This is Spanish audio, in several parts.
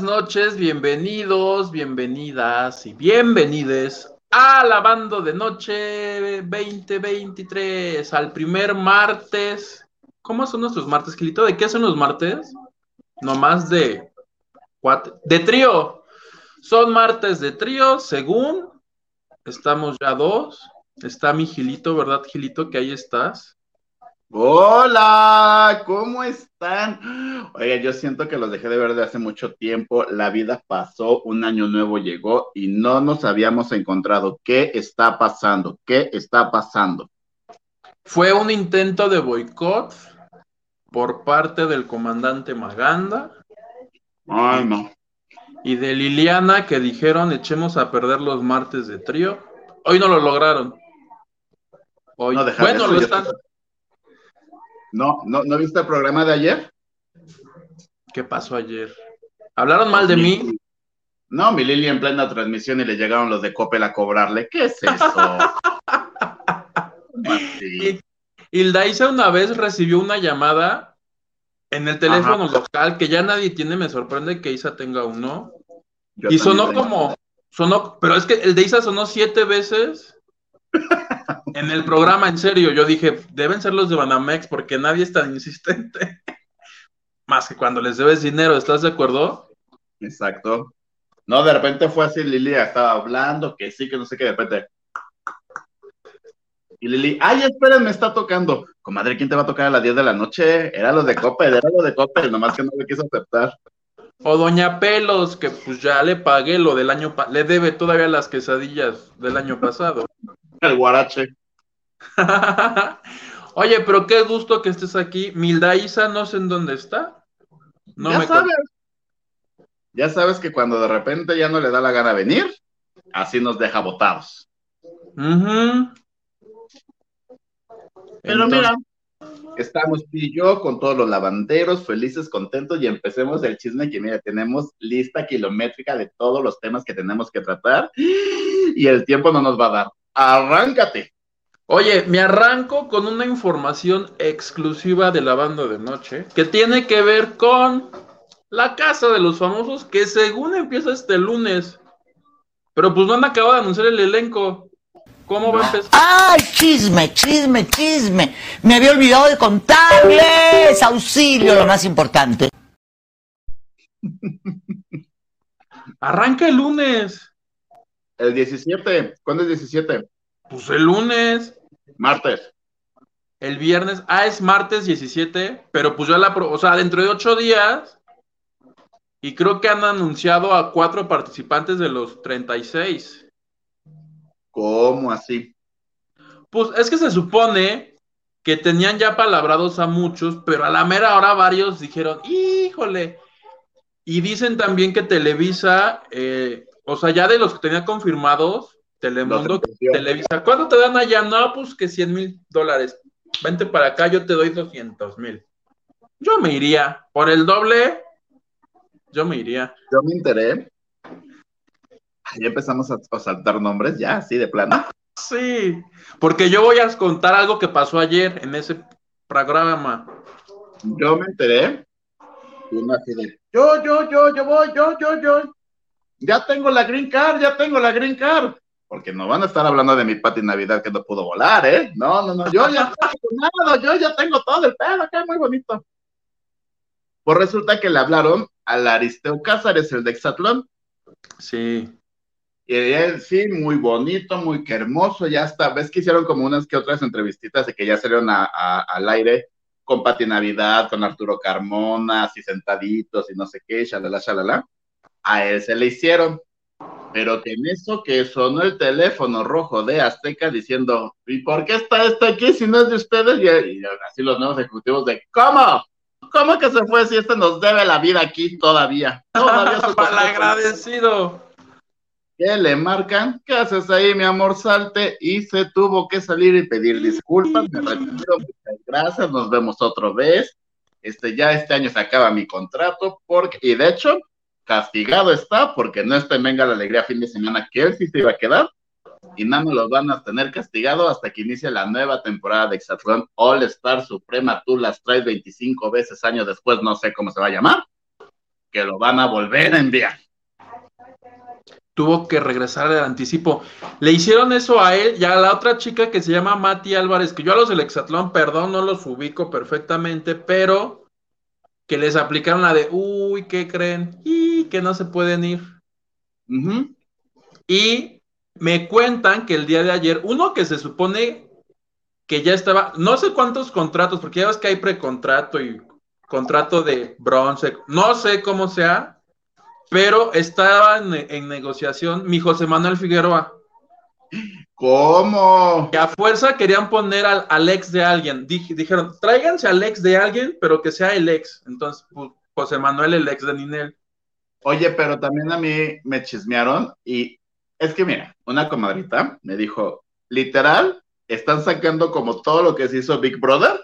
buenas noches, bienvenidos, bienvenidas y bienvenides a la banda de noche 2023, al primer martes. ¿Cómo son nuestros martes, Gilito? ¿De qué son los martes? Nomás de de trío. Son martes de trío, según estamos ya dos. Está mi Gilito, ¿verdad, Gilito? Que ahí estás. Hola, ¿cómo están? Oiga, yo siento que los dejé de ver de hace mucho tiempo. La vida pasó, un año nuevo llegó y no nos habíamos encontrado. ¿Qué está pasando? ¿Qué está pasando? Fue un intento de boicot por parte del comandante Maganda. Ay, no. Y de Liliana que dijeron echemos a perder los martes de trío. Hoy no lo lograron. Hoy. No, bueno, lo están. No, no, ¿no viste el programa de ayer? ¿Qué pasó ayer? ¿Hablaron mal de mí? No, mi Lili en plena transmisión y le llegaron los de Coppel a cobrarle. ¿Qué es eso? y, Hilda una vez recibió una llamada en el teléfono local que ya nadie tiene. Me sorprende que Isa tenga uno. y sonó como, sonó, pero es que el de Isa sonó siete veces en el programa, en serio, yo dije, deben ser los de Banamex porque nadie es tan insistente. Más que cuando les debes dinero, ¿estás de acuerdo? Exacto. No, de repente fue así, Lili estaba hablando, que sí, que no sé qué, de repente. Y Lili, ay, esperen, me está tocando. Comadre, ¿quién te va a tocar a las 10 de la noche? Era los de Coppel, era los de Coppel, nomás que no le quiso aceptar. O Doña Pelos, que pues ya le pagué lo del año, le debe todavía las quesadillas del año pasado. El guarache. Oye, pero qué gusto que estés aquí. Milda Isa, no sé en dónde está. No ya sabes. Ya sabes que cuando de repente ya no le da la gana venir, así nos deja botados. Pero mira, estamos tú y yo con todos los lavanderos, felices, contentos, y empecemos el chisme que mira, tenemos lista kilométrica de todos los temas que tenemos que tratar, y el tiempo no nos va a dar. Arráncate. Oye, me arranco con una información exclusiva de la banda de noche que tiene que ver con la casa de los famosos que según empieza este lunes. Pero pues no han acabado de anunciar el elenco. ¿Cómo va a empezar? ¡Ay, chisme, chisme, chisme! Me había olvidado de contarles. Auxilio, lo más importante. Arranca el lunes. El 17. ¿Cuándo es 17? Pues el lunes. Martes. El viernes. Ah, es martes 17, pero pues ya la. O sea, dentro de ocho días. Y creo que han anunciado a cuatro participantes de los 36. ¿Cómo así? Pues es que se supone que tenían ya palabrados a muchos, pero a la mera hora varios dijeron, híjole. Y dicen también que Televisa, eh, o sea, ya de los que tenía confirmados, Telemundo, Televisa. ¿Cuánto te dan allá? No, pues que 100 mil dólares. Vente para acá, yo te doy 200 mil. Yo me iría. Por el doble, yo me iría. Yo me enteré. Ya empezamos a, saltar nombres, ya, así de plano. Sí, porque yo voy a contar algo que pasó ayer en ese programa. Yo me enteré. yo, yo, yo, yo voy, yo, yo, yo. Ya tengo la green card, ya tengo la green card porque no van a estar hablando de mi Pati Navidad que no pudo volar, ¿eh? No, no, no, yo ya tengo yo ya tengo todo el pelo, que muy bonito. Pues resulta que le hablaron al Aristeo Cázares, el de Exatlón. Sí. Y él, sí, muy bonito, muy hermoso, ya está. Ves que hicieron como unas que otras entrevistitas de que ya salieron al aire con Pati Navidad, con Arturo Carmona, así sentaditos y no sé qué, shalala, shalala. A él se le hicieron pero que en eso que sonó el teléfono rojo de Azteca diciendo, ¿y por qué está esto aquí si no es de ustedes? Y, así los nuevos ejecutivos de, ¿cómo? ¿Cómo que se fue si este nos debe la vida aquí todavía? Todavía agradecido. ¿Qué le marcan? ¿Qué haces ahí, mi amor? Salte y se tuvo que salir y pedir disculpas. Me retiro, muchas gracias, nos vemos otra vez. Este, ya este año se acaba mi contrato, porque, y de hecho, castigado está porque no está en Venga la Alegría fin de semana, que él sí se iba a quedar, y nada más lo van a tener castigado hasta que inicie la nueva temporada de Exatlón All Star Suprema, tú las traes 25 veces años después, no sé cómo se va a llamar, que lo van a volver a enviar. Tuvo que regresar al anticipo. Le hicieron eso a él y a la otra chica que se llama Mati Álvarez, que yo a los del Exatlón, perdón, no los ubico perfectamente, pero que les aplicaron la de, uy, ¿qué creen? Y que no se pueden ir. Y me cuentan que el día de ayer, uno que se supone que ya estaba, no sé cuántos contratos, porque ya ves que hay precontrato y contrato de bronce, no sé cómo sea, pero estaba en, negociación mi José Manuel Figueroa. ¿Cómo? Que a fuerza querían poner al, ex de alguien. dijeron, tráiganse al ex de alguien, pero que sea el ex. Entonces, pues, José Manuel, el ex de Ninel. Oye, pero también a mí me chismearon y es que mira, una comadrita me dijo, literal, están sacando como todo lo que se hizo Big Brother,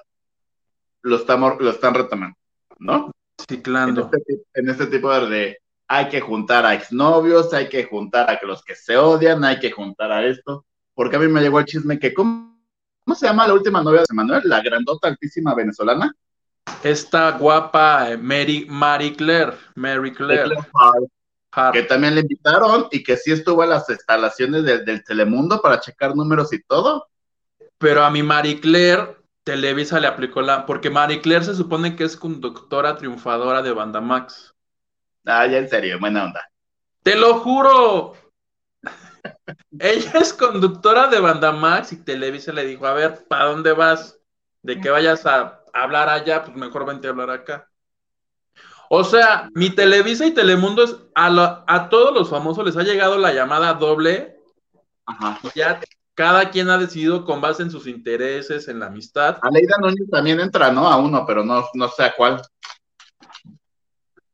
lo, estamos, lo están retomando, ¿no? Ciclando. En este, en este tipo de, hay que juntar a exnovios, hay que juntar a los que se odian, hay que juntar a esto, porque a mí me llegó el chisme que, ¿cómo, se llama la última novia de Manuel? La grandota altísima venezolana. Esta guapa eh, Mary, Marie Claire, Mary Claire. Que también le invitaron y que sí estuvo a las instalaciones del Telemundo para checar números y todo. Pero a mi Marie Claire, Televisa le aplicó la. Porque Marie Claire se supone que es conductora triunfadora de Banda Max. Ah, ya en serio, buena onda. Te lo juro. Ella es conductora de Banda Max y Televisa le dijo: A ver, ¿para dónde vas? De que vayas a hablar allá, pues mejor vente a hablar acá. O sea, mi Televisa y Telemundo es a, a todos los famosos les ha llegado la llamada doble. Ajá. ya cada quien ha decidido con base en sus intereses, en la amistad. Aleida Núñez también entra, ¿no? A uno, pero no, no sé a cuál.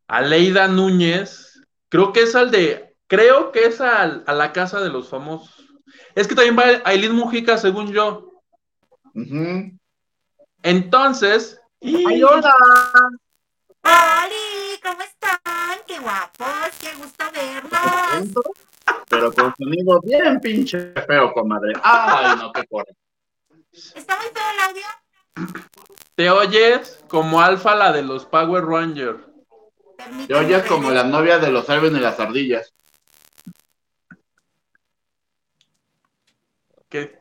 Aleida Núñez, creo que es al de, creo que es al, a la casa de los famosos. Es que también va Aileen Mujica, según yo. Entonces. ¡Ay, hola! ¡Holi! ¿Cómo están? ¡Qué guapos! ¡Qué gusto verlos! Pero con sonido bien pinche feo, comadre. ¡Ay, no, qué corre! ¿Está muy feo el audio? Te oyes como Alfa, la de los Power Rangers. Te oyes como la novia de los Alvin y las ardillas. Que,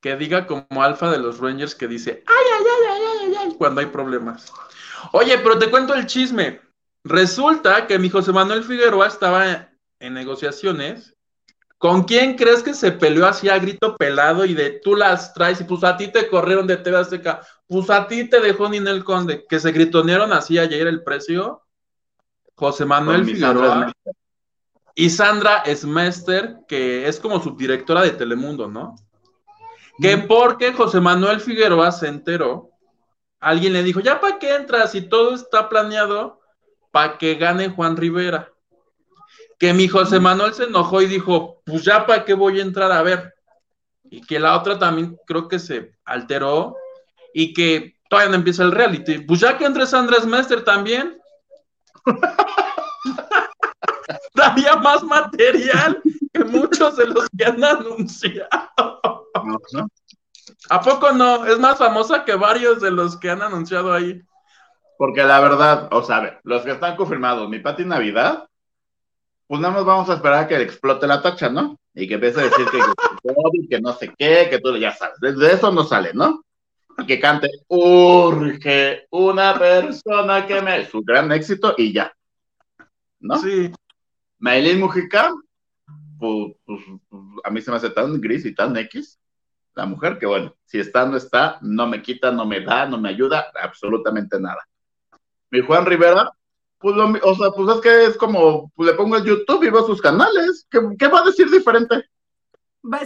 que diga como Alfa de los Rangers que dice ay, ay, ay, ay, ay, ay, cuando hay problemas. Oye, pero te cuento el chisme. Resulta que mi José Manuel Figueroa estaba en negociaciones. ¿Con quién crees que se peleó así a grito pelado y de tú las traes y pues a ti te corrieron de TV Azteca? Pues a ti te dejó Ninel Conde, que se gritonearon así ayer el precio. José Manuel Figueroa y Sandra Smester, que es como subdirectora de Telemundo, ¿no? Que porque José Manuel Figueroa se enteró alguien le dijo, ya para qué entras y todo está planeado para que gane Juan Rivera. Que mi José Manuel se enojó y dijo, pues ya para qué voy a entrar a ver. Y que la otra también creo que se alteró y que todavía no empieza el reality. Pues ya que entres Andrés Mester también. Daría más material que muchos de los que han anunciado. ¿A poco no? Es más famosa que varios de los que han anunciado ahí. Porque la verdad, o sea, los que están confirmados, mi Pati Navidad, pues nada más vamos a esperar a que explote la tacha, ¿no? Y que empiece a decir que, que no sé qué, que tú ya sabes. De eso no sale, ¿no? Que cante, urge una persona que me. Su gran éxito y ya. ¿No? Sí. Maylin Mujica, pues, a mí se me hace tan gris y tan X la mujer, que bueno, si está, no está, no me quita, no me da, no me ayuda, absolutamente nada. Mi Juan Rivera, pues lo, o sea, pues es que es como, pues le pongo el YouTube y veo sus canales, ¿qué, va a decir diferente?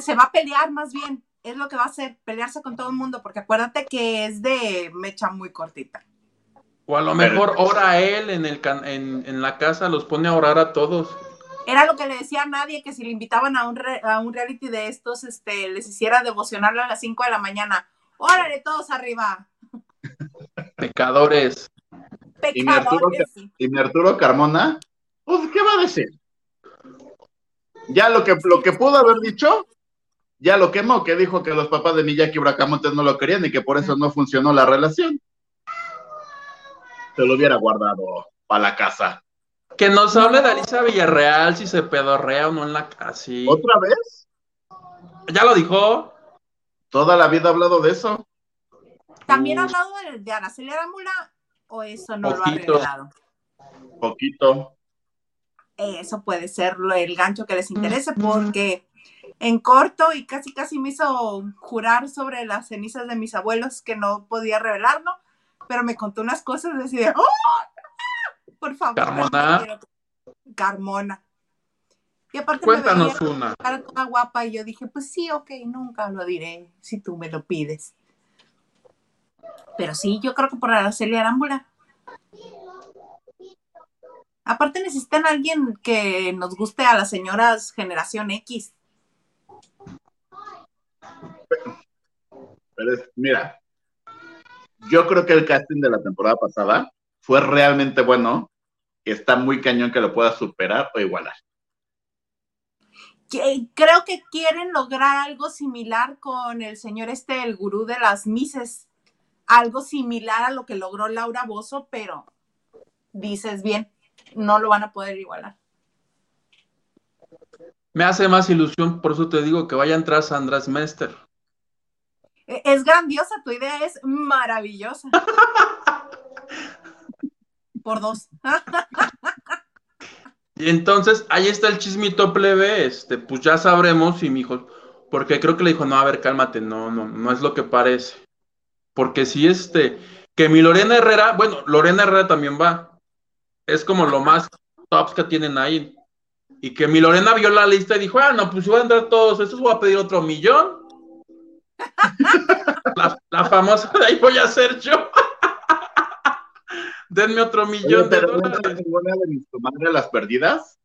Se va a pelear más bien, es lo que va a hacer, pelearse con todo el mundo, porque acuérdate que es de mecha muy cortita. O a lo mejor ora él en, el en, en la casa, los pone a orar a todos. Era lo que le decía a nadie, que si le invitaban a un, a un reality de estos, este, les hiciera devocionarlo a las 5 de la mañana. Órale, todos arriba. Pecadores. ¿Y mi, Arturo, y mi Arturo Carmona, pues, ¿qué va a decir? Ya lo que, lo que pudo haber dicho, ya lo quemó, que dijo que los papás de Miyaki Bracamontes no lo querían y que por eso no funcionó la relación. Se lo hubiera guardado para la casa. Que nos hable de Alicia Villarreal si se pedorrea o no en la casa. ¿Otra vez? Ya lo dijo. Toda la vida ha hablado de eso. ¿También ha hablado de, de Araceli Arámbula o eso no Poquito. lo ha revelado? Poquito. Eso puede ser lo- el gancho que les interese porque en corto y casi casi me hizo jurar sobre las cenizas de mis abuelos que no podía revelarlo, pero me contó unas cosas de ¡Oh! Por favor. Carmona. Carmona. Y aparte Cuéntanos me una. toda guapa y yo dije, pues sí, ok, nunca lo diré si tú me lo pides. Pero sí, yo creo que por Araceli Arámbula. Aparte necesitan a alguien que nos guste a las señoras generación X. Pero es- mira, yo creo que el casting de la temporada pasada fue realmente bueno. que Está muy cañón que lo pueda superar o igualar. Que- creo que quieren lograr algo similar con el señor este, el gurú de las mises. Algo similar a lo que logró Laura Bozo, pero dices bien, no lo van a poder igualar. Me hace más ilusión, por eso te digo que vaya a entrar Sandra Smester. E- Es grandiosa, tu idea es maravillosa. Por dos. Y entonces, ahí está el chismito plebe, este, pues ya sabremos si mi hijo, porque creo que le dijo, no, a ver, cálmate, no, no, no es lo que parece. Porque si este, que mi Lorena Herrera, bueno, Lorena Herrera también va, es como lo más tops que tienen ahí. Y que mi Lorena vio la lista y dijo, ah, no, pues si van a entrar todos, estos voy a pedir otro millón. La, la famosa de ahí voy a ser yo. Denme otro millón Oye, de dólares. entra ninguna de mis comadres las perdidas.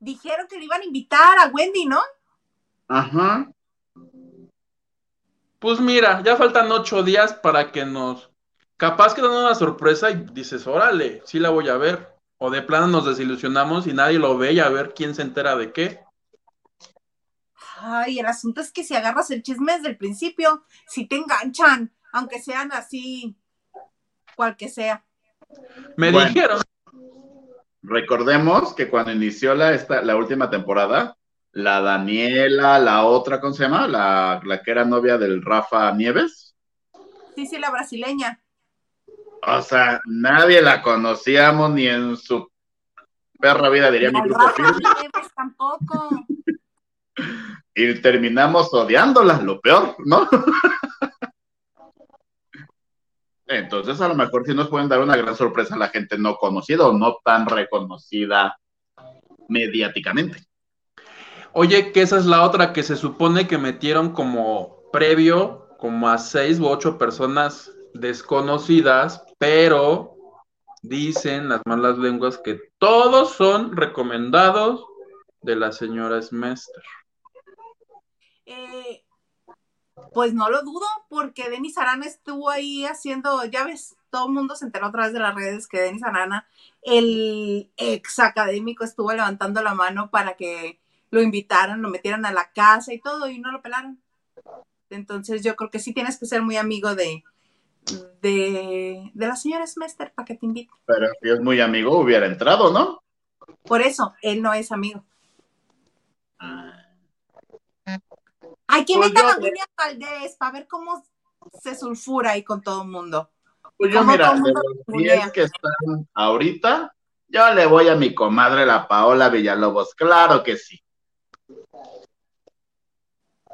Dijeron que le iban a invitar a Wendy, ¿no? Ajá. Pues mira, ya faltan ocho días para que nos. Capaz que dan una sorpresa y dices, órale, sí la voy a ver. O de plano nos desilusionamos y nadie lo ve y a ver quién se entera de qué. Ay, el asunto es que si agarras el chisme desde el principio, si te enganchan, aunque sean así, cual que sea. Me Bueno. dijeron, Recordemos que cuando inició la, esta, la última temporada, la Daniela, la otra, ¿cómo se llama? La, la que era novia del Rafa Nieves. Sí, sí, la brasileña. O sea, nadie la conocíamos ni en su perra vida, diría mi grupo Rafa. Nieves tampoco. Y terminamos odiándola, lo peor, ¿no? Entonces, a lo mejor sí nos pueden dar una gran sorpresa a la gente no conocida o no tan reconocida mediáticamente. oye, que esa es la otra que se supone que metieron como previo, como a seis u ocho personas desconocidas, pero dicen las malas lenguas que todos son recomendados de la señora Smester. Eh, pues no lo dudo, porque Denis Arana estuvo ahí haciendo, ya ves, todo el mundo se enteró a través de las redes que Denis Arana, el ex académico, estuvo levantando la mano para que lo invitaran, lo metieran a la casa y todo, y no lo pelaron. Entonces yo creo que sí tienes que ser muy amigo de, de, de la señora Smester para que te invite. Pero si es muy amigo, hubiera entrado, ¿no? Por eso, él no es amigo. Hay que Pues meter a William Valdés para ver cómo se sulfura ahí con todo el mundo. Pues yo, mira, de los bulea. 10 que están ahorita, yo le voy a mi comadre, la Paola Villalobos. Claro que sí.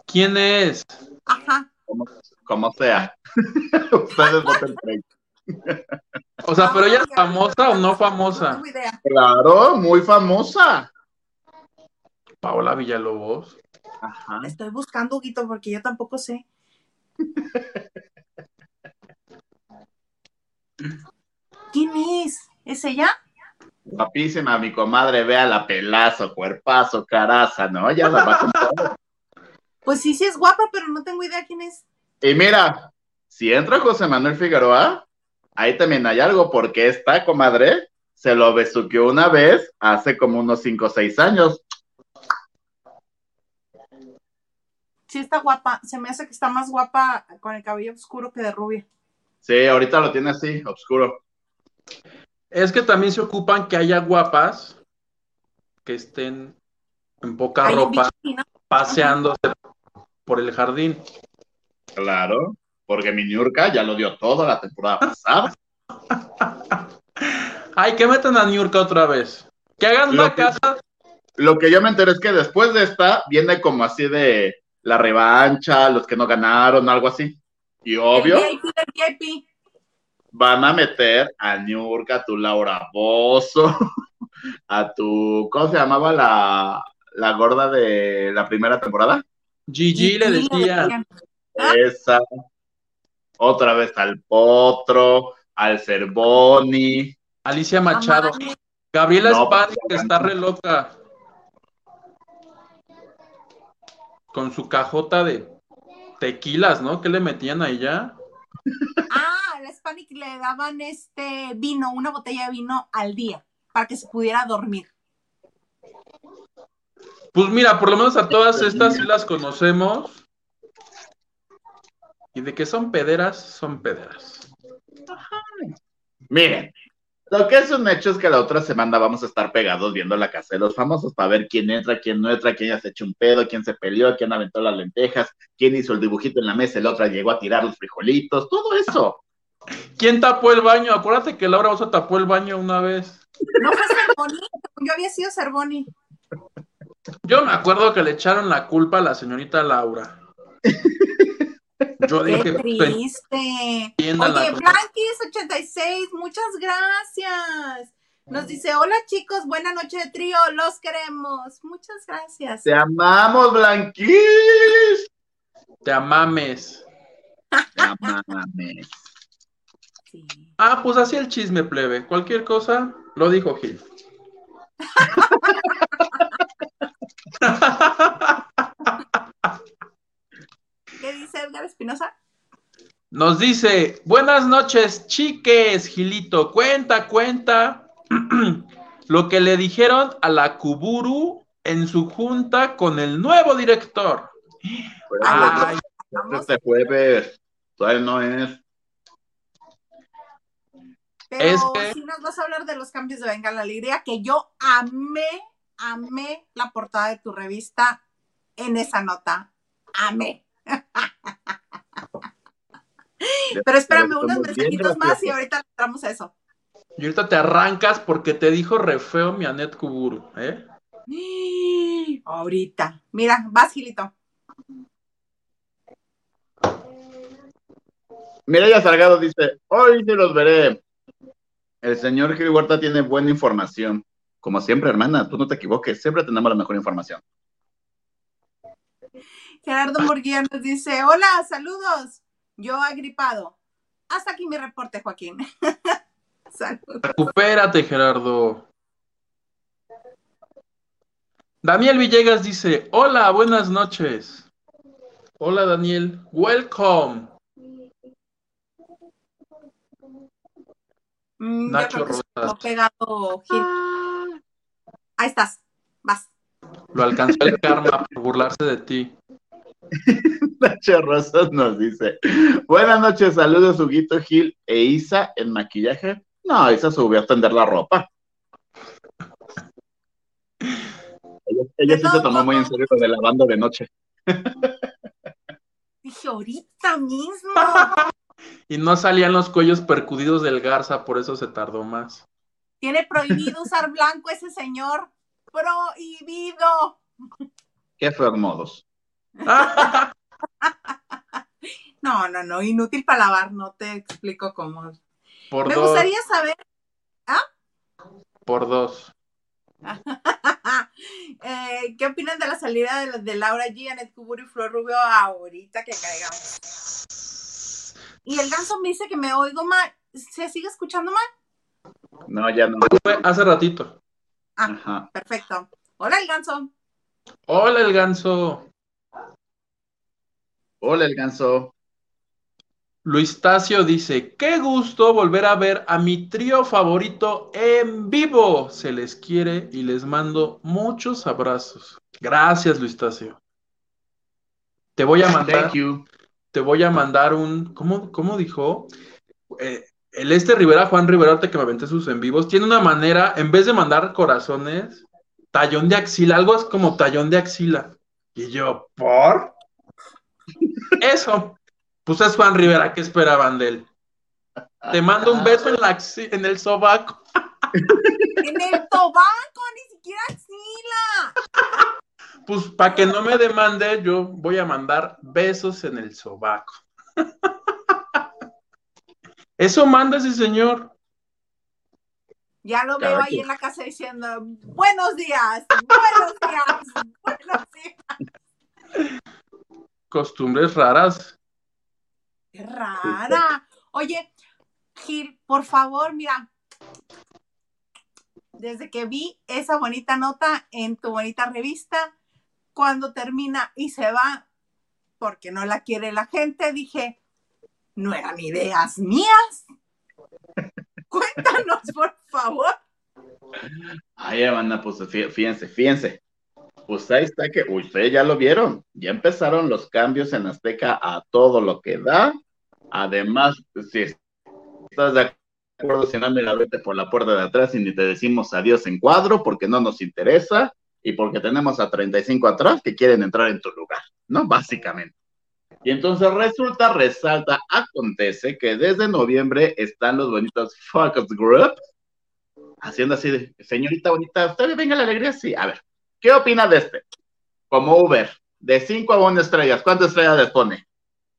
¿Quién es? Ajá. Como, como sea. Ustedes voten por. O sea, pero ella es Ay, famosa o no No famosa. tengo idea. Claro, muy famosa. Paola Villalobos. Ajá. Estoy buscando, Huguito, porque yo tampoco sé. ¿Quién es? ¿Es ella? Guapísima, mi comadre, vea la pelazo, cuerpazo, caraza, ¿no? Ya la va con todo. Pues sí, sí es guapa, pero no tengo idea quién es. Y mira, si entra José Manuel Figueroa, ahí también hay algo, porque esta comadre se lo besuqueó una vez hace como unos 5 o 6 años. Sí está guapa. Se me hace que está más guapa con el cabello oscuro que de rubia. Sí, ahorita lo tiene así, oscuro. Es que también se ocupan que haya guapas que estén en poca Hay ropa paseándose por el jardín. Claro, porque mi Niurka ya lo dio todo la temporada pasada. Ay, que metan a Niurka otra vez. Que hagan Lo una que- casa. Lo que yo me enteré es que después de esta viene como así de la revancha, los que no ganaron, algo así. Y obvio, El VIP del VIP. van a meter a Niurka, a tu Laura Bozo, a tu, ¿cómo se llamaba la, la gorda de la primera temporada? Gigi le decían. ¿Ah? Esa. Otra vez al Potro, al Cervoni. Alicia Machado. Gabriela No, Spani, pues, que está re loca. Con su cajota de tequilas, ¿no? ¿Qué le metían ahí ya? Ah, a la Hispanic le daban este vino, una botella de vino al día, para que se pudiera dormir. Pues mira, por lo menos a todas estas sí las conocemos. Y de que son pederas, son pederas. Miren, lo que es un hecho es que la otra semana vamos a estar pegados viendo la casa de los famosos para ver quién entra, quién no entra, quién ya se echó un pedo, quién se peleó, quién aventó las lentejas, quién hizo el dibujito en la mesa, el otro llegó a tirar los frijolitos, todo eso. ¿Quién tapó el baño? Acuérdate que Laura Oso tapó el baño una vez. No fue Cervoni, yo había sido Cervoni. Yo me acuerdo que le echaron la culpa a la señorita Laura. Yo Qué dije, triste. Oye, cosa. Blanquis86, muchas gracias. Nos dice, hola chicos, buena noche de trío, los queremos. Muchas gracias. Te amamos, Blanquís. te amames. Te amamos. Sí. Ah, pues así el chisme plebe. Cualquier cosa, lo dijo Gil. ¿Qué dice Edgar Espinosa? Nos dice, buenas noches, chiques, Gilito. Cuenta, cuenta lo que le dijeron a la Kuburu en su junta con el nuevo director. Pues, Ay, este jueves, todavía no es. pero es que- sí nos vas a hablar de los cambios de Venga la Alegría, que yo amé, amé la portada de tu revista en esa nota. Amé. Pero espérame, unos mensajitos más y ahorita entramos a eso. Y ahorita te arrancas porque te dijo re feo mi Anet Kuburu, ¿eh? Ahorita. Mira, vas, Gilito. Mireya Salgado dice, hoy sí los veré. El señor Gil Huerta tiene buena información. Como siempre, hermana, tú no te equivoques, siempre tenemos la mejor información. Gerardo Murguía nos dice, hola, saludos. Yo agripado. Hasta aquí mi reporte, Joaquín. Saludos. Recupérate, Gerardo. Daniel Villegas dice, hola, buenas noches. Hola, Daniel. Welcome. Mm, Nacho quedó pegado, Gil. Ahí estás. Vas. Lo alcanzó el karma por burlarse de ti. Nacho Rosas nos dice, buenas noches, saludos Huguito Gil e Isa en maquillaje. No, Isa subió a tender la ropa. Ella, ella sí se tomó muy en serio lo de lavando de noche. Dije, ahorita mismo. Y no salían los cuellos percudidos del Garza, por eso se tardó más. Tiene prohibido usar blanco ese señor. Prohibido. Qué feos modos. No, no, no. Inútil para lavar. No te explico cómo. por Me dos. gustaría saber. Por dos. eh, ¿Qué opinan de la salida de, de Laura G, Anet Kuburu y Flor Rubio ahorita que caigamos? Y el ganso me dice que me oigo mal. ¿Se sigue escuchando mal? No, ya no. Hace ratito. Ah, Ajá. perfecto. Hola, el ganso. Hola, el ganso. Hola, el ganso. Luis Tacio dice, qué gusto volver a ver a mi trío favorito en vivo. Se les quiere y les mando muchos abrazos. Gracias, Luis Tacio. Te voy a mandar, Thank you. te voy a mandar un, ¿cómo, cómo dijo? Eh, el este Rivera, Juan Rivera, ahorita que me aventé sus en vivos, tiene una manera, en vez de mandar corazones, tallón de axila, algo es como tallón de axila. Y yo, ¿por? Eso. Pues es Juan Rivera, ¿qué esperaban de él? Te mando un beso en, la en el sobaco. En el sobaco, ni siquiera axila. Pues para que no me demande, yo voy a mandar besos en el sobaco. Eso manda ese señor. Ya lo veo ahí en la casa diciendo, buenos días, buenos días, buenos días. Costumbres raras. Qué rara. Oye, Gil, por favor, mira, desde que vi esa bonita nota en tu bonita revista, cuando termina y se va, porque no la quiere la gente, dije, no eran ideas mías. Cuéntanos, por favor. Ay, Amanda, pues fíjense, fíjense. Pues ahí está que ustedes ya lo vieron. Ya empezaron los cambios en Azteca a todo lo que da. Además, si estás de acuerdo, si no, mira, vete por la puerta de atrás y ni te decimos adiós en cuadro porque no nos interesa y porque tenemos a 35 atrás que quieren entrar en tu lugar, ¿no? Básicamente. Y entonces resulta, resalta, acontece que desde noviembre están los bonitos Focus Group haciendo así de, señorita bonita, ¿usted venga la alegría? Sí, a ver, ¿qué opina de este? Como Uber, de 5 a 1 estrellas, ¿cuántas estrellas les pone?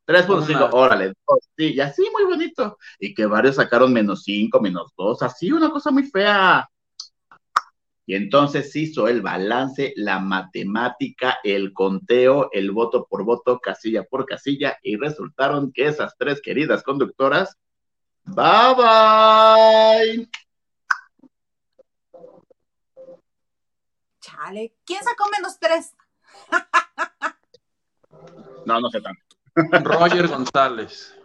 3.5, órale, sí, y así muy bonito. Y que varios sacaron menos 5, menos 2, así una cosa muy fea. Y entonces hizo el balance, la matemática, el conteo, el voto por voto, casilla por casilla, y resultaron que esas tres queridas conductoras, bye bye. Chale, ¿quién sacó menos tres? no, no sé tanto. Roger González.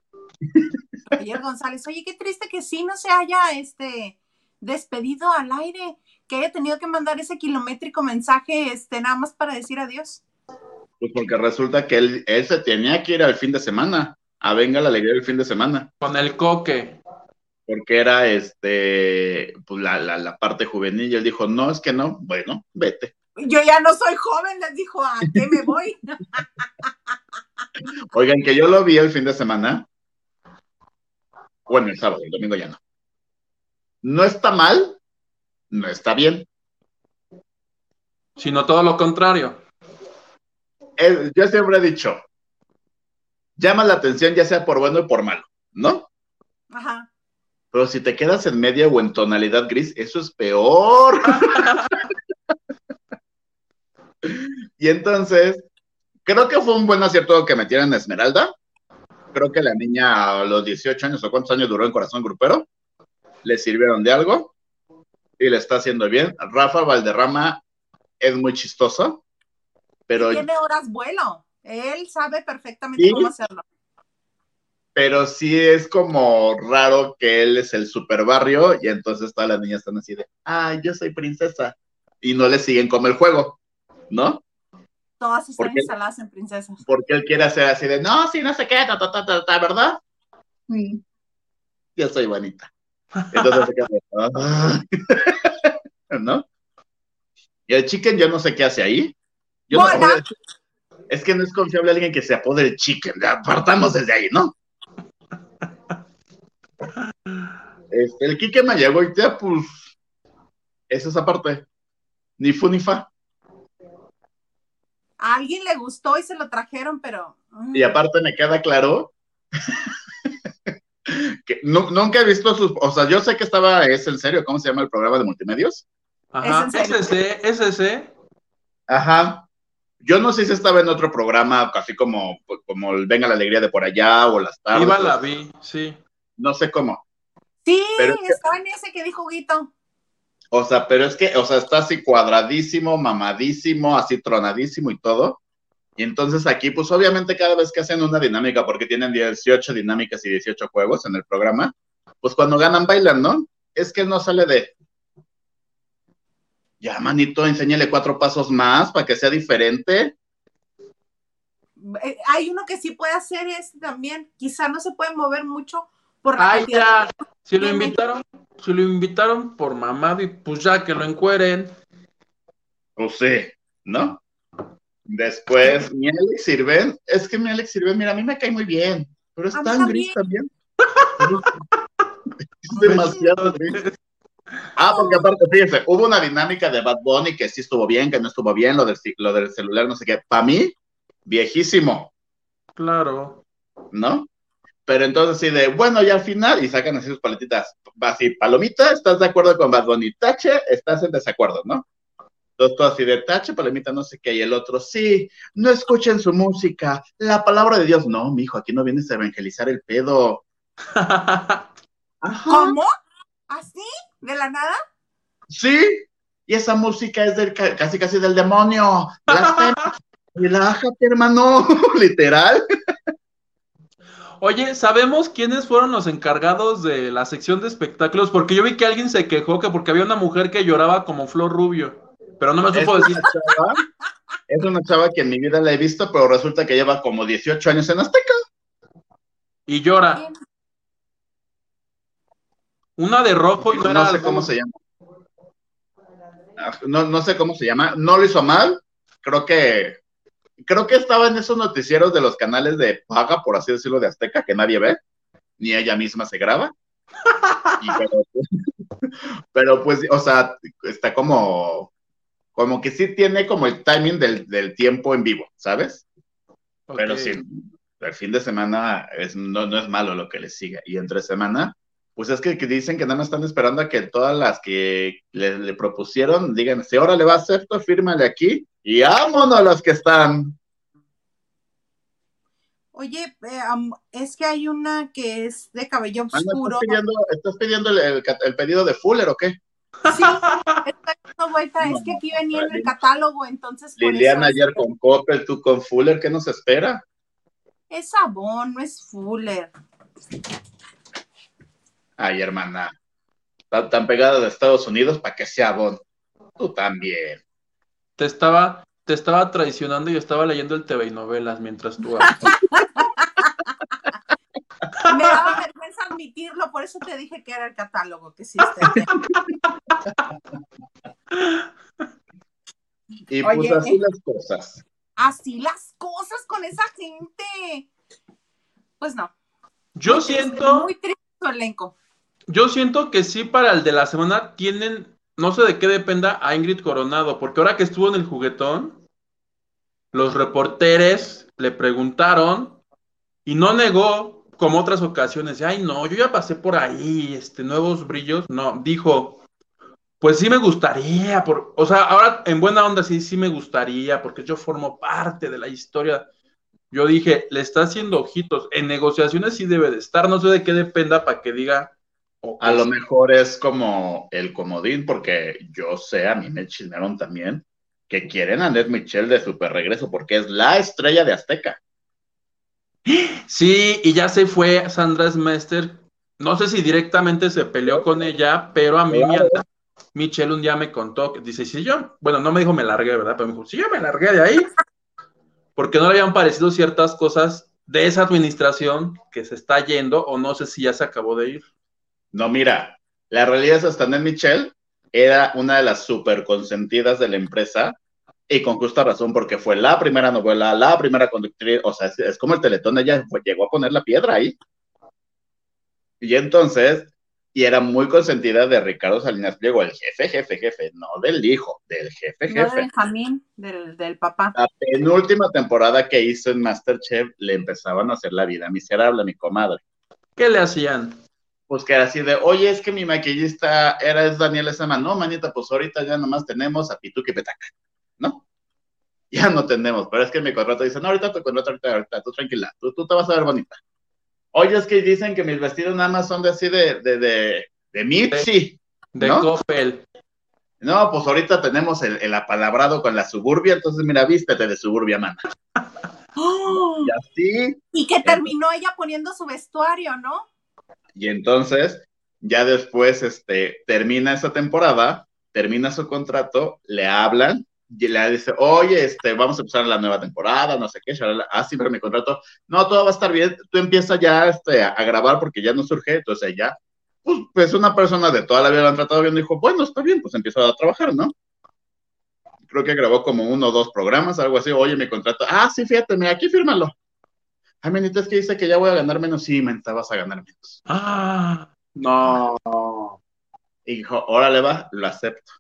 Roger González, oye, qué triste que sí no se haya este despedido al aire que haya tenido que mandar ese kilométrico mensaje este, nada más para decir adiós? Pues porque resulta que él, él se tenía que ir al fin de semana, a venga la alegría del fin de semana. Con el coque. Porque era este, pues la, la, parte juvenil, y él dijo, no, es que no, bueno, vete. Yo ya no soy joven, les dijo, ¿a qué me voy? Oigan, que yo lo vi el fin de semana. Bueno, el sábado, el domingo ya no. No está mal, no está bien. Sino todo lo contrario. yo siempre he dicho, llama la atención ya sea por bueno y por malo, ¿no? Ajá. Pero si te quedas en media o en tonalidad gris, eso es peor. y entonces, creo que fue un buen acierto que metieran a Esmeralda. Creo que la niña a los 18 años o cuántos años duró en Corazón Grupero, le sirvieron de algo y le está haciendo bien. Rafa Valderrama es muy chistoso, pero... Tiene horas vuelo, él sabe perfectamente cómo hacerlo. Pero sí es como raro que él es el super barrio y entonces todas las niñas están así de, ay, yo soy princesa. Y no le siguen como el juego, ¿no? Todas están instaladas en princesas. Porque él quiere hacer así de, no, sí, no sé qué, ta, ta, ta, ta, ¿verdad? Mm. Yo soy bonita. Entonces, ah". ¿no? Y el chicken yo no sé qué hace ahí. es que no es confiable alguien que se apode el chicken. Apartamos desde ahí, ¿no? Este, el Kike ya pues, es esa parte. Ni fu ni fa. A alguien le gustó y se lo trajeron, pero. Mm. Y aparte me queda claro que nunca he visto sus, o sea, yo sé que estaba, es en serio, ¿cómo se llama el programa de multimedios? Ajá, SC, SC. Ajá. Yo no sé si estaba en otro programa, casi como, como el Venga la Alegría de por allá o las tardes. Iba la vi, sí. No sé cómo. Sí, estaba en ese que dijo Guito. O sea, pero es que, o sea, está así cuadradísimo, mamadísimo, así tronadísimo y todo. Y entonces aquí, pues obviamente cada vez que hacen una dinámica, porque tienen 18 dinámicas y 18 juegos en el programa, pues cuando ganan bailan, ¿no? Es que no sale de... Ya, manito, enséñale cuatro pasos más para que sea diferente. Eh, hay uno que sí puede hacer es también, quizá no se puede mover mucho Por la Ay, cantidad ya. Si lo invitaron, si lo invitaron por mamado y pues ya que lo encueren. Pues sí, ¿no? Después, mi Alex Sirven, es que mi Alex Sirven, mira, a mí me cae muy bien, pero es A tan también. gris también. es demasiado gris. Ah, porque aparte, fíjense, hubo una dinámica de Bad Bunny que sí estuvo bien, que no estuvo bien, lo del, lo del celular, no sé qué. Para mí, viejísimo, Claro. ¿no? Pero entonces sí de, bueno, y al final, y sacan así sus paletitas, así, palomita, ¿estás de acuerdo con Bad Bunny? Tache, estás en desacuerdo, ¿no? Entonces todo así de tache, palomita, no sé qué, y el otro, sí, no escuchen su música, la palabra de Dios, no, mijo, aquí no vienes a evangelizar el pedo. Ajá. ¿Cómo? ¿Así? ¿De la nada? Sí, y esa música es del ca- casi casi del demonio. Blasfema. Relájate, hermano, literal. Oye, ¿sabemos quiénes fueron los encargados de la sección de espectáculos? Porque yo vi que alguien se quejó que porque había una mujer que lloraba como Flor Rubio, pero no me Es supo una, decir. chava, es una chava que en mi vida la he visto, pero resulta que lleva como 18 años en Azteca. Y llora. Una de rojo y no, No sé cómo se llama. Ah, No, no sé cómo se llama. No lo hizo mal. Creo que creo que estaba en esos noticieros de los canales de paga, por así decirlo, de Azteca, que nadie ve, ni ella misma se graba. Y pero, pero, pues, o sea, está como, como que sí tiene como el timing del, del tiempo en vivo, ¿sabes? Ok. Pero sí, el fin de semana es, no, no es malo lo que les sigue. Y entre semana, pues es que, que dicen que nada más están esperando a que todas las que le, le propusieron digan, si ahora le va a acepto, fírmale aquí y vámonos los que están. Oye, eh, es que hay una que es de cabello Ah, ¿no oscuro. ¿Estás pidiendo, estás pidiendo el, el ca- el pedido de Fuller o qué? Sí, dando vuelta. Es que aquí venía en el catálogo, entonces Liliana ayer con Coppel, tú con Fuller, ¿qué nos espera? es sabón, no es Fuller. Ay, hermana, tan, tan pegada de Estados Unidos para que sea Bon. Tú también. Te estaba, te estaba traicionando y estaba leyendo el TV y novelas mientras tú hablas. Me daba vergüenza admitirlo, por eso te dije que era el catálogo que ahí. Y pues Oye, así las cosas. Así las cosas con esa gente. Pues no. Yo Muy triste, siento, Muy triste su elenco. yo siento que sí para el de la semana tienen, no sé de qué dependa, a Ingrid Coronado, porque ahora que estuvo en el juguetón, los reporteres le preguntaron y no negó como otras ocasiones, ay no, yo ya pasé por ahí, este, nuevos brillos, no, dijo, pues sí me gustaría, o sea, ahora en buena onda sí, sí me gustaría, porque yo formo parte de la historia. Yo dije, le está haciendo ojitos, en negociaciones sí debe de estar, no sé de qué dependa para que diga. A lo mejor es como el comodín, porque yo sé, a mí me chismearon también, que quieren a Ned Michelle de super regreso, porque es la estrella de Azteca. Sí, y ya se fue Sandra Smester. No sé si directamente se peleó con ella, pero a mí mi Claro. Michelle un día me contó que dice, si yo, bueno, no me dijo me largué, ¿verdad? Pero me dijo, si yo me largué de ahí, porque no le habían parecido ciertas cosas de esa administración que se está yendo, o no sé si ya se acabó de ir. No, mira, la realidad es hasta Ned Michelle era una de las super consentidas de la empresa y con justa razón porque fue la primera novela, la primera conductriz, o sea, es, es como el teletón, ella fue- llegó a poner la piedra ahí. Y entonces, y era muy consentida de Ricardo Salinas Pliego, el jefe, jefe, jefe, no del hijo, del jefe, No de jefe. Benjamín, del, del papá. La penúltima temporada que hizo en Masterchef le empezaban a hacer la vida miserable a mi comadre. ¿Qué le hacían? Pues que era así de, oye, es que mi maquillista era es Daniela Sama. No, manita, pues ahorita ya nomás tenemos a Pituque Petaca, ¿no? Ya no tenemos, pero es que mi contrato dice, no, ahorita tu contrato, ahorita, ahorita, tú tranquila, tú, tú te vas a ver bonita. Oye, es que dicen que mis vestidos nada más son de así de, de, de, de Mitzi. De ¿No? Coppel. No, pues ahorita tenemos el, el apalabrado con la suburbia, entonces mira, vístete de suburbia, mana. ¡Oh! Y así, Y que terminó ella poniendo su vestuario, ¿no? Y entonces, ya después, este, termina esa temporada, termina su contrato, le hablan y le dice, oye, este, vamos a empezar la nueva temporada, no sé qué, ah, sí, pero mi contrato, no, todo va a estar bien, tú empiezas ya este, a, a grabar porque ya no surge, entonces ya, pues, pues una persona de toda la vida lo han tratado bien, dijo, bueno, está bien, pues empiezo a trabajar, ¿no? Creo que grabó como uno o dos programas, algo así, oye, mi contrato, ah, sí, fíjate, mira, aquí fírmalo. Ay, menita, es que dice que ya voy a ganar menos, sí, menta, vas a ganar menos. Ah, no. Y dijo, órale va, lo acepto.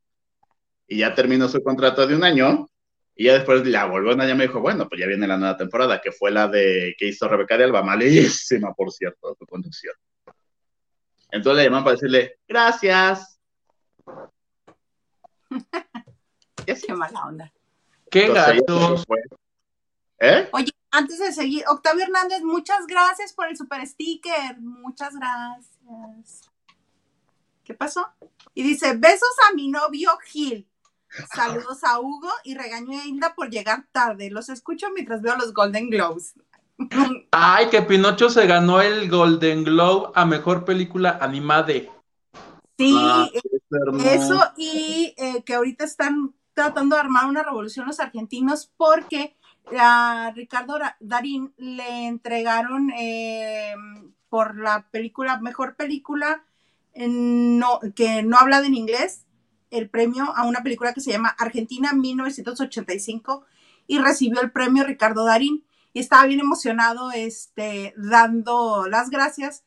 Y ya terminó su contrato de un año. Y ya después la volvió a llamar y me dijo, bueno, pues ya viene la nueva temporada, que fue la de que hizo Rebeca de Alba, malísima, por cierto, su conducción. Entonces le llaman para decirle, gracias. Qué mala onda. Qué fue. ¿Eh? Oye, antes de seguir, Octavio Hernández, muchas gracias por el super sticker. Muchas gracias. ¿Qué pasó? Y dice, besos a mi novio Gil. Saludos a Hugo y regaño a Hilda por llegar tarde. Los escucho mientras veo los Golden Globes. Ay, que Pinocho se ganó el Golden Globe a mejor película animada. Sí, Ah, eh, eso y eh, que ahorita están tratando de armar una revolución los argentinos porque a Ricardo Darín le entregaron eh, por la película, mejor película no, que no habla en inglés, el premio a una película que se llama Argentina 1985 y recibió el premio Ricardo Darín y estaba bien emocionado este, dando las gracias.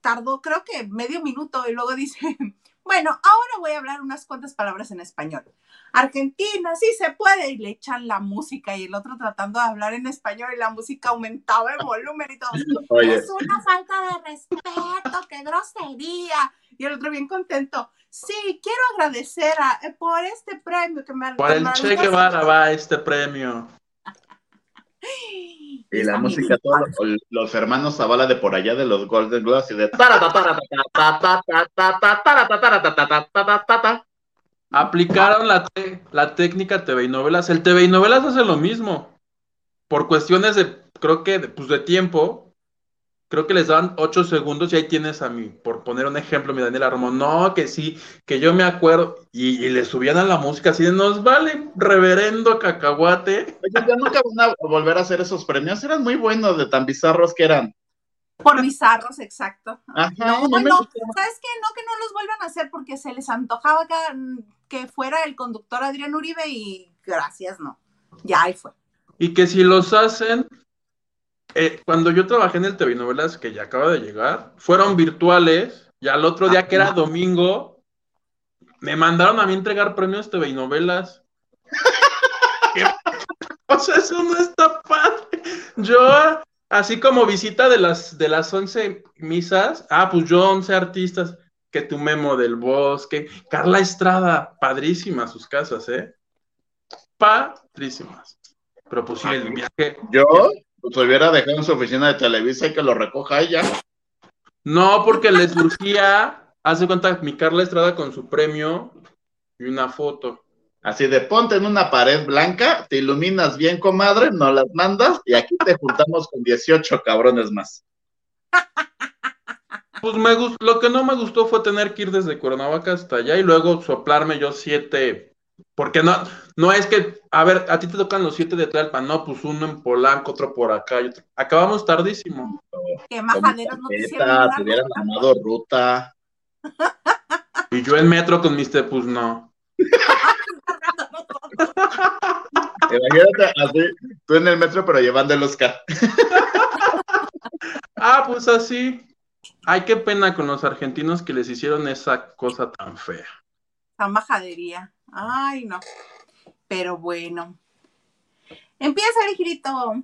Tardó creo que medio minuto y luego dice, bueno, ahora voy a hablar unas cuantas palabras en español. Argentina, sí se puede, y le echan la música y el otro tratando de hablar en español y la música aumentaba el volumen y todo. Oye, Es una falta de respeto, qué grosería. Y el otro bien contento. Sí, quiero agradecer a, eh, por este premio que me Por el Che Guevara va este premio. Y la música, todos los hermanos Zavala de por allá de los Golden Globes y de. Aplicaron la, la técnica TV y novelas. El TV y novelas hace lo mismo. Por cuestiones de, creo que, pues de tiempo, Creo que les daban ocho segundos y ahí tienes a mí, por poner un ejemplo, mi Daniela Romo. No, que sí, que yo me acuerdo. Y, y le subían a la música así de, nos vale, reverendo cacahuate. Oye, ya nunca van a volver a hacer esos premios. Eran muy buenos de tan bizarros que eran. Por bizarros, exacto. Ajá, No, no. ¿sabes qué? No, que no los vuelvan a hacer porque se les antojaba que, que fuera el conductor Adrián Uribe y gracias, no. Ya ahí fue. Y que si los hacen, eh, cuando yo trabajé en el TV Novelas, que ya acaba de llegar, fueron virtuales, y al otro día que era domingo, me mandaron a mí entregar premios TV Novelas. O sea, eso no está padre. Yo, así como visita de las, de las 11 misas, ah, pues yo 11 artistas, que tu Memo del Bosque, Carla Estrada, padrísimas sus casas, ¿eh? Padrísimas. Pero pues sí, el viaje. Yo, pues hubiera dejado en su oficina de Televisa y que lo recoja ella. No, porque le surgía, hace cuenta, mi Carla Estrada con su premio y una foto. Así de ponte en una pared blanca, te iluminas bien, comadre, no las mandas y aquí te juntamos con 18 cabrones más. Pues me gustó, lo que no me gustó fue tener que ir desde Cuernavaca hasta allá y luego soplarme yo siete, porque no, no es que, a ver, a ti te tocan los siete de Tlalpan, no, pues uno en Polanco, otro por acá y otro. Acabamos tardísimo. Que Como majaderos no te te hubieran armado ruta. Y yo en metro con mis te, pues no. Imagínate así, tú en el metro, pero llevando el Oscar. Ah, pues así. Ay, qué pena con los argentinos que les hicieron esa cosa tan fea. Esa majadería. Ay, no. Pero bueno. Empieza el girito.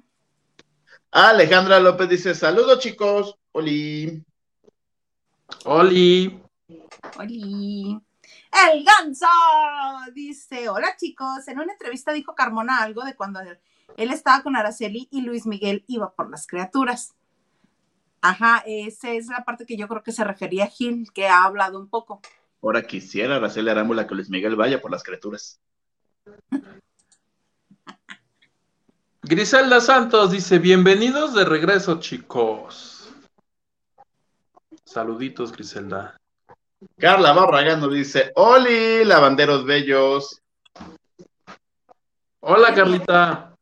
Alejandra López dice: Saludos, chicos. Oli. Oli, Oli. El ganso dice, hola chicos, en una entrevista dijo Carmona algo de cuando él, él estaba con Araceli y Luis Miguel iba por las criaturas. Ajá, esa es la parte que yo creo que se refería a Gil, que ha hablado un poco. Ahora quisiera Araceli Arámbula que Luis Miguel vaya por las criaturas. Griselda Santos dice, bienvenidos de regreso, chicos. Saluditos, Griselda. Carla Barragán nos dice: Oli, lavanderos bellos. Hola, Carlita.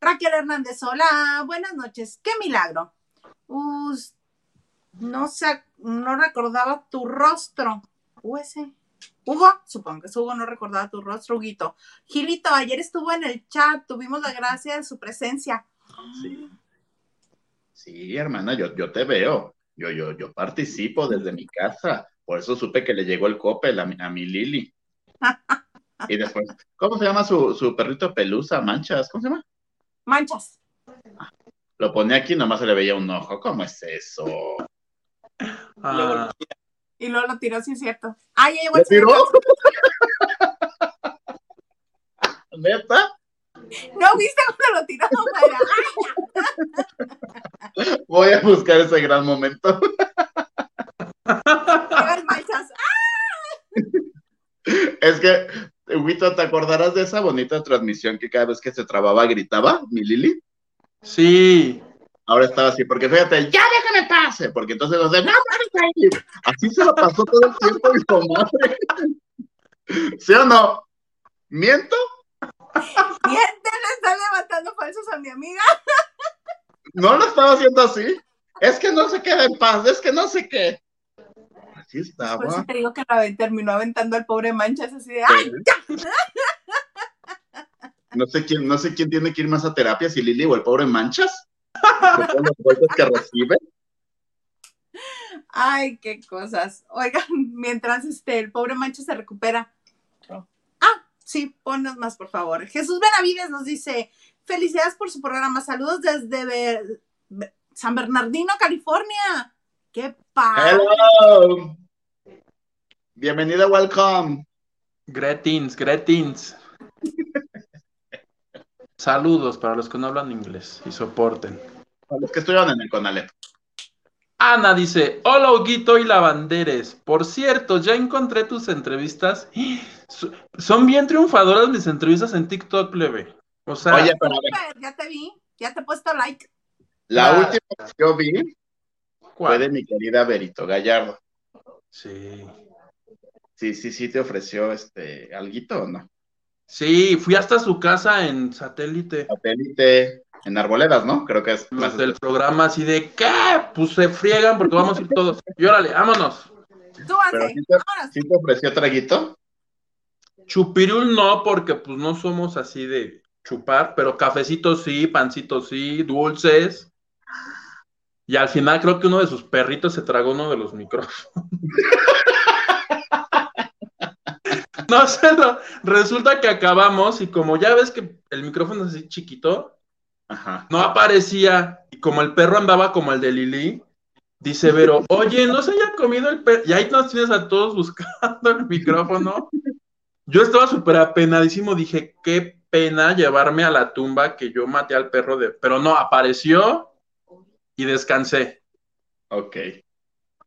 Raquel Hernández, hola, buenas noches. Qué milagro. Us- no sé, no recordaba tu rostro. US. Hugo, supongo que es Hugo, no recordaba tu rostro, Huguito. Gilito, ayer estuvo en el chat, tuvimos la gracia de su presencia. Sí. Sí, hermana, yo, yo te veo. Yo, yo, yo participo desde mi casa. Por eso supe que le llegó el copel a mi, a mi Lili. Y después, ¿cómo se llama su, su perrito pelusa? Manchas, ¿cómo se llama? Manchas. Lo ponía aquí, nomás se le veía un ojo. ¿Cómo es eso? Ah, Y luego lo tiró, sí es cierto. Ah, ya llegó ¿Lo el tiró? ¿Neta? ¿No viste cuando lo tiró? Mayra? Voy a buscar ese gran momento. Es que, Huguito, ¿te acordarás de esa bonita transmisión que cada vez que se trababa gritaba, mi Lili? sí. Ahora estaba así, porque fíjate, ya déjame pase, porque entonces los de, no. Así se lo pasó todo el tiempo mi comadre. ¿Sí o no? ¿Miento? Miente, le están levantando falsos a mi amiga. No lo estaba haciendo así. Es que no se queda en paz, es que no sé qué. Así Por eso estaba. te digo que la terminó aventando al pobre Manchas así de ¡ay! No sé quién, no sé quién tiene que ir más a terapia, si Lili o el pobre Manchas. Los golpes que recibe. ¡Ay, qué cosas! Oigan, mientras este, el pobre Manchas se recupera. Ah, sí, ponnos más, por favor. Jesús Benavides nos dice: Felicidades por su programa. Saludos desde Be- Be- San Bernardino, California. ¡Qué padre! Hello. Bienvenida, welcome. Gretins, Gretins. Saludos para los que no hablan inglés y soporten. A los que estuvieron en el Conalep. Ana dice, hola Huguito y Lavanderes. Por cierto, ya encontré tus entrevistas. So- Son bien triunfadoras mis entrevistas en TikTok, plebe. O sea, Oye, pero ya te vi, ya te he puesto like. la Ah. última que yo vi fue ¿cuál? de mi querida Berito Gallardo. Sí. Sí, sí, sí te ofreció este alguito o no. Sí, fui hasta su casa en satélite. Satélite en Arboledas, ¿no? Creo que es Los más del programa así de, ¿qué? Pues se friegan porque vamos a ir todos. Y órale, vámonos. Pero sí te, vámonos. sí te ofreció traguito. Chupirul no, porque pues no somos así de chupar, pero cafecitos sí, pancitos sí, dulces. Y al final creo que uno de sus perritos se tragó uno de los micrófonos. No sé, no, resulta que acabamos y como ya ves que el micrófono es así chiquito, Ajá. no aparecía. Y como el perro andaba como el de Lili, dice Vero, oye, ¿no se haya comido el perro? Y ahí nos tienes a todos buscando el micrófono. Yo estaba súper apenadísimo, dije, qué pena llevarme a la tumba que yo maté al perro de... Pero no, apareció y descansé. Ok.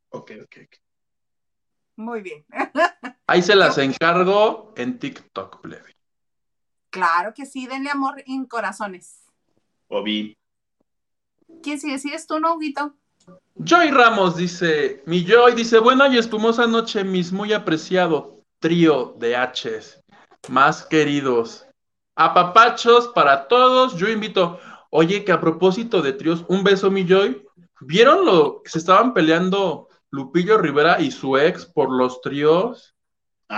Ok, ok, ok. Muy bien. Ahí se las encargo en TikTok, plebe. Claro que sí, denle amor en corazones. O vi. ¿Quién sigue? ¿Sigues tú, no, Huguito? Joy Ramos dice, mi Joy dice, buena y espumosa noche, mis muy apreciado trío de H's, más queridos. Apapachos para todos, yo invito, oye, que a propósito de tríos, un beso, mi Joy. ¿Vieron lo que se estaban peleando Lupillo Rivera y su ex por los tríos?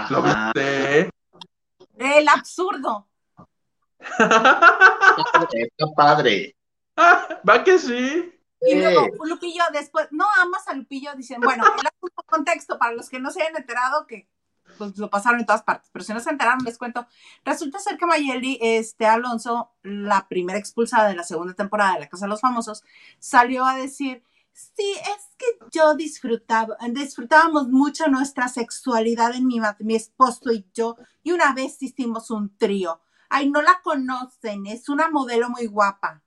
¿Lo viste? El absurdo. Está padre. ¿Va que sí? Y luego Lupillo después, no amas a Lupillo, dicen, bueno, el contexto para los que no se hayan enterado que pues lo pasaron en todas partes, pero si no se enteraron les cuento, resulta ser que Mayeli, este Alonso, la primera expulsada de la segunda temporada de La Casa de los Famosos, salió a decir, sí, es que yo disfrutaba, disfrutábamos mucho nuestra sexualidad en mi, mi esposo y yo, y una vez hicimos un trío. Ay, no la conocen, es una modelo muy guapa.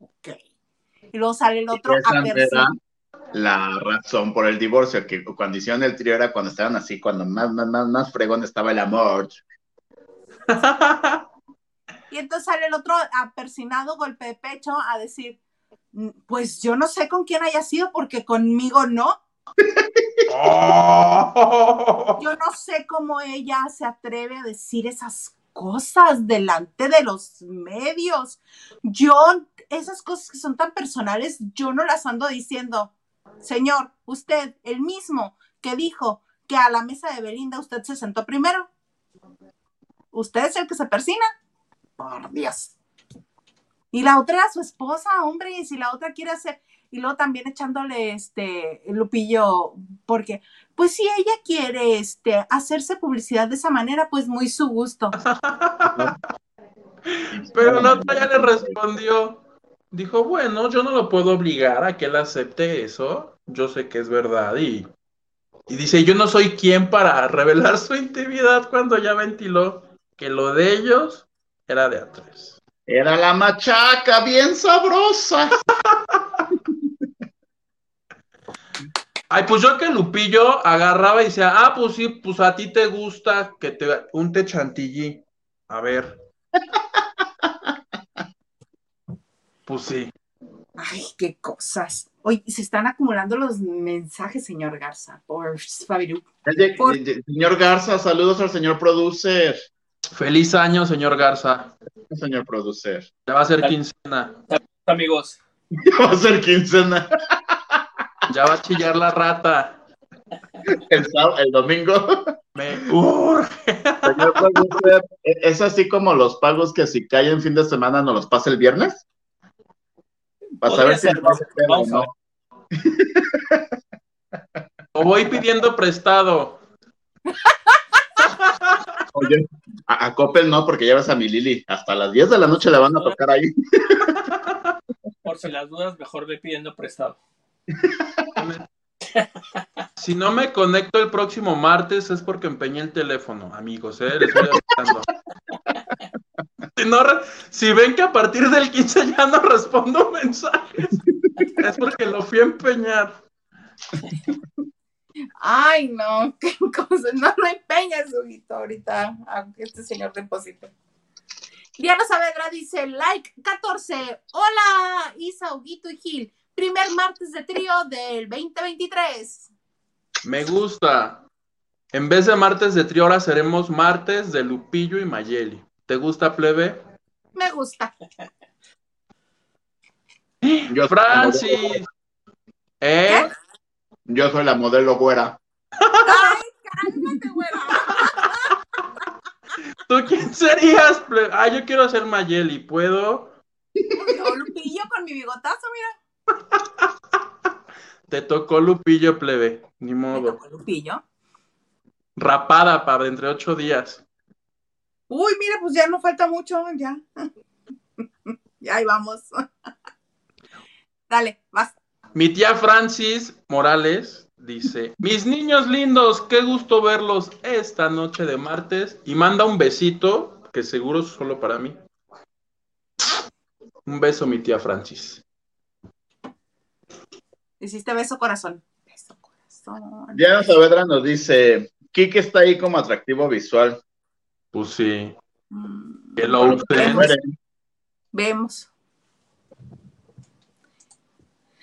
Ok. Y luego sale el otro a la razón por el divorcio, que cuando hicieron el trío era cuando estaban así, cuando más, más, más, más fregón estaba el amor. Y entonces sale el otro apersinado, golpe de pecho, a decir, "Mm, pues yo no sé con quién haya sido, porque conmigo no. Yo no sé cómo ella se atreve a decir esas cosas delante de los medios. Yo, esas cosas que son tan personales, yo no las ando diciendo. Señor, usted, el mismo que dijo que a la mesa de Belinda usted se sentó primero. ¿Usted es el que se persina? Por Dios. Y la otra era su esposa, hombre, y si la otra quiere hacer, y luego también echándole este Lupillo, porque pues si ella quiere este hacerse publicidad de esa manera, pues muy su gusto. Pero la otra ya le respondió. Dijo, bueno, yo no lo puedo obligar a que él acepte eso. Yo sé que es verdad. Y, y dice, yo no soy quien para revelar su intimidad cuando ya ventiló que lo de ellos era de a tres. Era la machaca, bien sabrosa. Ay, pues yo que Lupillo agarraba y decía, ah, pues sí, pues a ti te gusta que te unte chantilly. A ver. Pues sí. Ay, qué cosas. Oye, se están acumulando los mensajes, señor Garza, por Fabiru. Eh, Señor Garza, saludos al señor producer. Feliz año, señor Garza. Señor producer. Ya va a ser quincena. amigos. Va a ser quincena. Ya va a chillar la rata. El, domingo. Me urge. Señor producer, ¿e- ¿es así como los pagos que si caen en fin de semana nos los pasa el viernes? Para saber si o no. ver. O voy pidiendo prestado. Oye, a, a Coppel no, porque llevas a mi Lili. Hasta las 10 de la noche le van a tocar ahí. Por si las dudas, mejor ve pidiendo prestado. Si no me conecto el próximo martes es porque empeñé el teléfono, amigos, ¿eh? Les voy avisando. Si, no si ven que a partir del 15 ya no respondo mensajes, es porque lo fui a empeñar. Ay, no, qué cosa. No lo empeñes, Huguito, ahorita, aunque este señor deposite. Diana Saavedra dice, like 14. Hola, Isa, Huguito y Gil. Primer martes de trío del 2023. Me gusta. En vez de martes de trío, ahora seremos martes de Lupillo y Mayeli. ¿Te gusta, plebe? Me gusta. Yo Francis. ¿Eh? Yo soy la modelo güera. Ay, cálmate, güera. ¿Tú quién serías, plebe? Ah, yo quiero ser Mayeli. ¿Puedo? Yo Lupillo con mi bigotazo, mira. Te tocó Lupillo, plebe. Ni modo. tocó Lupillo. Rapada para entre ocho días. Uy, mira, pues ya no falta mucho, ya. ya ahí vamos. Dale, vas. Mi tía Francis Morales dice: Mis niños lindos, qué gusto verlos esta noche de martes. Y manda un besito, que seguro es solo para mí. Un beso, mi tía Francis. Hiciste beso corazón. Beso corazón. Diana Saavedra nos dice, Kike está ahí como atractivo visual. Pues sí. Mm, Que lo usen. pues, muere. Vemos.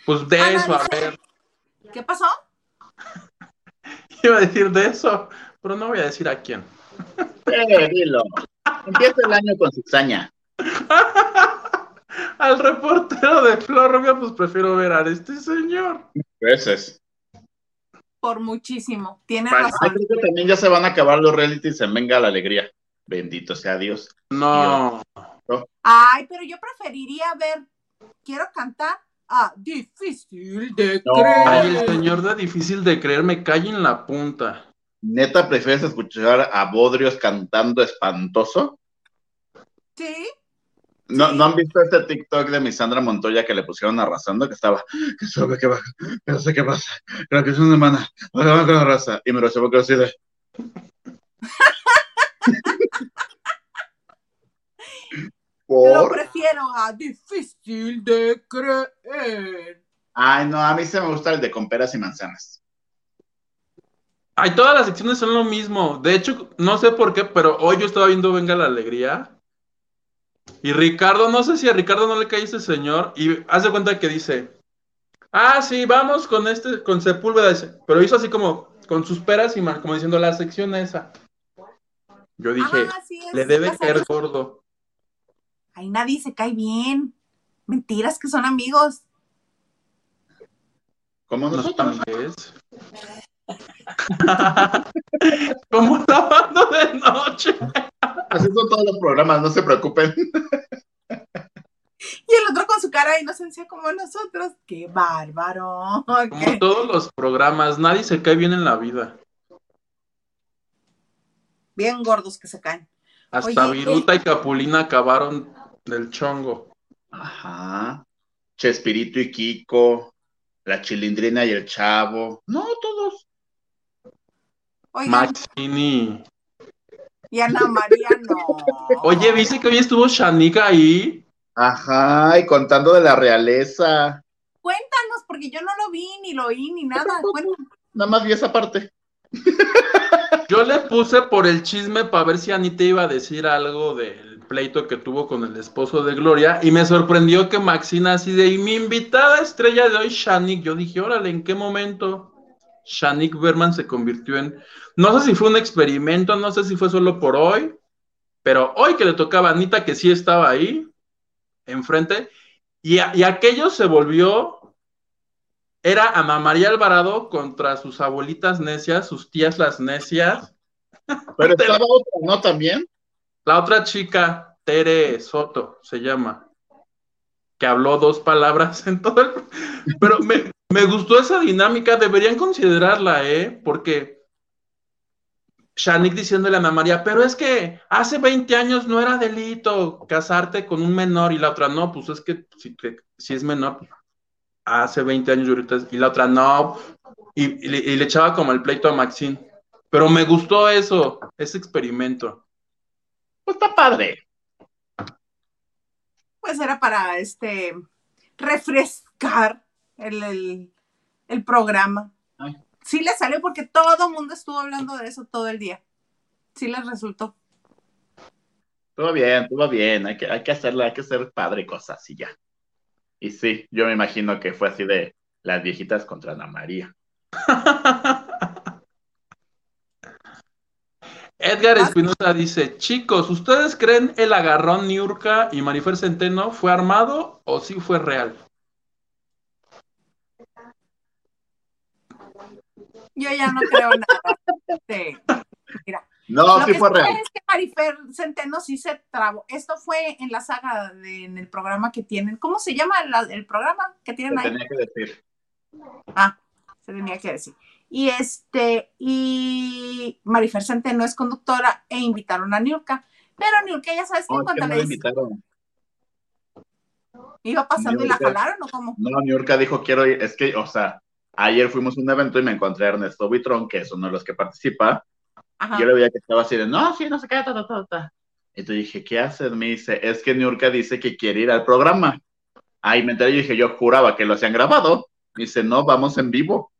Pues de Ana eso, a ver. ¿Qué pasó? Iba a decir de eso, pero no voy a decir a quién. Eh, dilo. Empieza el año con cizaña. Al reportero de Flor Rubia, pues prefiero ver a este señor. Veces. Por muchísimo. Tienes Ay, razón. creo que también ya se van a acabar los realities en Venga la Alegría. Bendito sea Dios. No. Ay, pero yo preferiría ver. Quiero cantar. Ah, difícil de No. creer. Ay, el señor de difícil de creer me cae en la punta. ¿Neta prefieres escuchar a Bodrios cantando espantoso? Sí. ¿No, Sí. ¿No han visto este TikTok de mi Sandra Montoya que le pusieron arrasando? Que estaba, que sube, que baja, que no sé qué pasa, creo que es una semana, ahora va con la raza. Y me lo llevo que así de. Lo prefiero a difícil de creer. Ay, no, a mí se me gusta el de con peras y manzanas. Ay, todas las secciones son lo mismo. De hecho, no sé por qué, pero hoy yo estaba viendo Venga la Alegría. Y Ricardo, no sé si a Ricardo no le cae ese señor. Y hace cuenta que dice: ah, sí, vamos con este, con Sepúlveda, pero hizo así como con sus peras y mal, como diciendo la sección esa. Yo dije, Ah, sí, es le debe caer gordo. Ay, nadie se cae bien. Mentiras que son amigos. Como No nosotros. como lavando de noche. Así son todos los programas, no se preocupen. Y el otro con su cara de inocencia como nosotros. ¡Qué bárbaro! Como todos los programas, nadie se cae bien en la vida. Bien gordos que se caen. Hasta Oye, Viruta y Capulina acabaron del chongo. Ajá. Chespirito y Kiko, la Chilindrina y el Chavo. No, todos. Oigan, Maxini. y Ana María no. Oye, ¿viste que hoy estuvo Shanika ahí? Ajá, y contando de la realeza. Cuéntanos, porque yo no lo vi, ni lo oí, ni nada. Cuéntanos. Nada más vi esa parte. Yo le puse por el chisme para ver si Anita iba a decir algo del pleito que tuvo con el esposo de Gloria y me sorprendió que Maxina así de y mi invitada estrella de hoy, Shanik, yo dije, órale, ¿en qué momento Shanik Berman se convirtió en, no sé si fue un experimento, no sé si fue solo por hoy, pero hoy que le tocaba a Anita que sí estaba ahí, enfrente, y, a- y aquello se volvió era Ana María Alvarado contra sus abuelitas necias, sus tías las necias. Pero estaba otra, ¿no? También. La otra chica, Tere Soto, se llama, que habló dos palabras en todo el... Pero me, me gustó esa dinámica, deberían considerarla, ¿eh? Porque Shanik diciéndole a Ana María, pero es que hace 20 años no era delito casarte con un menor y la otra no, pues es que si, si es menor, pues, hace 20 años y la otra no, y, y le echaba como el pleito a Maxine. Pero me gustó eso, ese experimento. Pues está padre. Pues era para este refrescar el, el, el programa. Ay. Sí le salió porque todo el mundo estuvo hablando de eso todo el día. Sí les resultó. Todo bien, todo bien. Hay que, hay que hacerla, hay que hacer padre cosas y ya. Y sí, yo me imagino que fue así de las viejitas contra Ana María. Edgar Espinosa dice, chicos, ¿ustedes creen el agarrón Niurka y Marifer Centeno fue armado o sí fue real? Yo ya no creo nada. Mira, No, lo sí que fue real. es que Marifer Centeno sí se trabó. Esto fue en la saga, de- en el programa que tienen. ¿Cómo se llama la- el programa que tienen Te ahí? tenía que decir. Ah, se tenía que decir. Y este, y Marifer Centeno es conductora e invitaron a Niurka. Pero Niurka ya sabes que No, en cuanto le invitaron. iba pasando y la jalaron o cómo. No, Niurka dijo, quiero ir. Es que, o sea, ayer fuimos a un evento y me encontré a Ernesto Buitrón, que es uno de los que participa. Ajá. Yo le veía que estaba así de, no, sí, no sé qué, ta, ta, ta, ta. Y te dije, ¿qué haces? Me dice, es que Niurka dice que quiere ir al programa. Ahí me enteré y dije, yo juraba que lo hacían grabado. Me dice, no, vamos en vivo.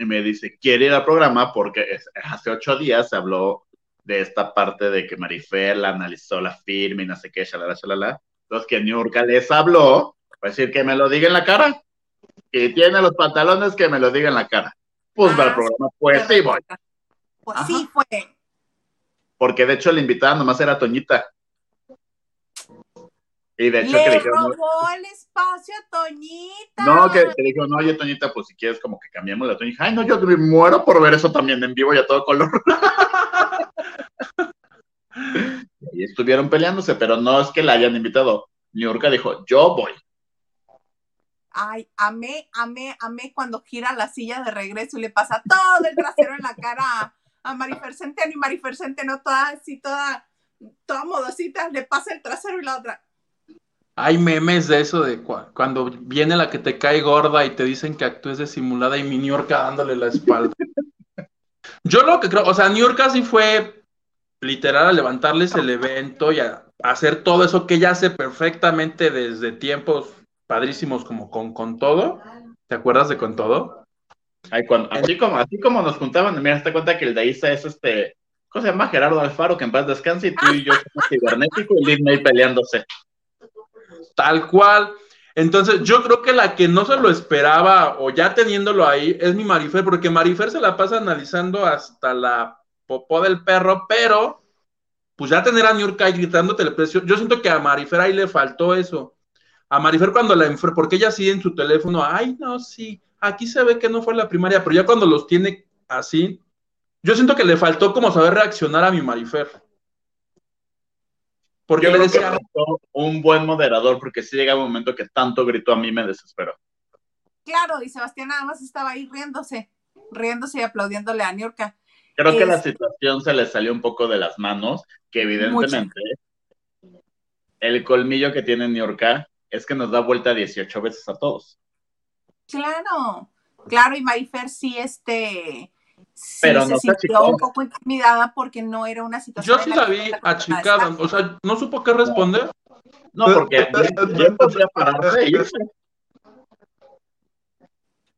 Y me dice, quiere ir al programa porque es- hace ocho días se habló de esta parte de que Marifer la analizó la firma y no sé qué, shalala, shalala. Entonces que Niurka les habló, para decir que me lo diga en la cara. Y tiene los pantalones que me lo diga en la cara. Pues va al Ah, programa, pues sí voy. Pues Ajá. sí fue. Porque de hecho la invitada nomás era Toñita. Y de hecho que Le dijeron, robó el espacio a Toñita. no, que, que dijeron, oye Toñita, pues si quieres como que cambiemos la Toñita. Ay, no, yo me muero por ver eso también en vivo y a todo color. y estuvieron peleándose, pero no es que la hayan invitado. Niurka dijo, yo voy. Ay, amé, amé, amé cuando gira la silla de regreso y le pasa todo el trasero en la cara a, a Marifer Centeno y Marifer Centeno toda así, toda, toda modosita, le pasa el trasero y la otra. Hay memes de eso de cua- cuando viene la que te cae gorda y te dicen que actúes de simulada y mi Niurka dándole la espalda. Yo lo que creo, o sea, Niurka sí fue literal a levantarles el evento y a hacer todo eso que ella hace perfectamente desde tiempos padrísimos como con, con todo. ¿Te acuerdas de con todo? Así, como, así como nos juntaban, mira, te cuenta que el de Isa es este, ¿cómo se llama? Gerardo Alfaro, que en paz descanse, y tú y yo somos cibernético y Disney peleándose. Tal cual. Entonces, yo creo que la que no se lo esperaba o ya teniéndolo ahí es mi Marifer, porque Marifer se la pasa analizando hasta la popó del perro, pero pues ya tener a Niurka ahí gritándote el precio, yo siento que a Marifer ahí le faltó eso. A Marifer cuando la enfrentó, porque ella sí en su teléfono, ay, no, sí, aquí se ve que no fue la primaria, pero ya cuando los tiene así, yo siento que le faltó como saber reaccionar a mi Marifer. Porque Yo le creo que decía, un buen moderador, porque sí llega un momento que tanto gritó a mí me desesperó. Claro, y Sebastián nada más estaba ahí riéndose, riéndose y aplaudiéndole a Niurka. Creo que la Es- situación se le salió un poco de las manos, que evidentemente el colmillo que tiene Niurka es que nos da vuelta 18 veces a todos. Claro, claro, y Marifer sí, este, sí Pero se no se sintió achicó. un poco intimidada porque no era una situación. yo sí la vi achicada, o sea, no supo qué responder. No, porque bien podría pararse irse.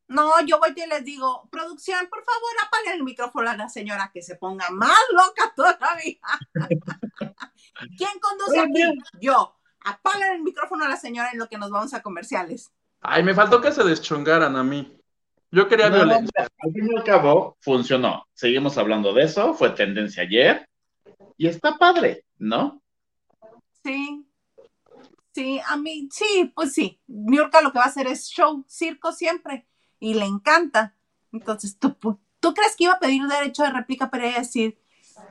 No, yo voy y les digo, producción, por favor, apaguen el micrófono a la señora que se ponga más loca todavía. ¿Quién conduce aquí? Yo. Apaguen el micrófono a la señora en lo que nos vamos a comerciales. Ay, me faltó que se deschongaran a mí. Yo quería No, violencia. Al fin y al cabo, funcionó. Seguimos hablando de eso, fue tendencia ayer. Y está padre, ¿no? Sí. Sí, a mí, sí, pues sí. Niurka lo que va a hacer es show, circo siempre. Y le encanta. Entonces, ¿tú, ¿tú crees que iba a pedir derecho de réplica para ella decir,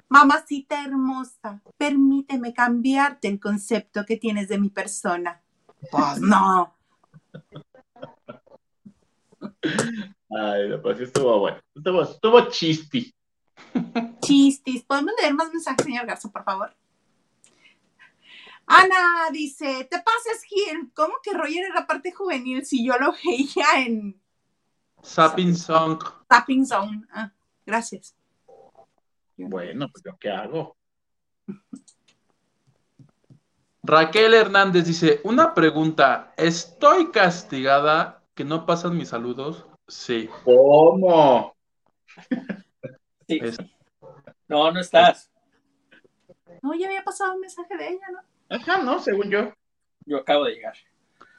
mamacita hermosa, permíteme cambiarte el concepto que tienes de mi persona? Pues no. Ay, no, pues sí estuvo bueno. Estuvo, estuvo chisti. Chistis. ¿Podemos leer más mensajes, señor Garza, por favor? Ana dice, te pasas, Gil. ¿Cómo que Roger era parte juvenil si yo lo veía en Sapping Song. Tapping Zone? Ah, gracias. Bueno, pues yo qué hago. Raquel Hernández dice, una pregunta, ¿estoy castigada que no pasan mis saludos? Sí. ¿Cómo? Sí. Es- No, no estás. No, ya había pasado un mensaje de ella, ¿no? Ajá, no, según yo. Yo acabo de llegar.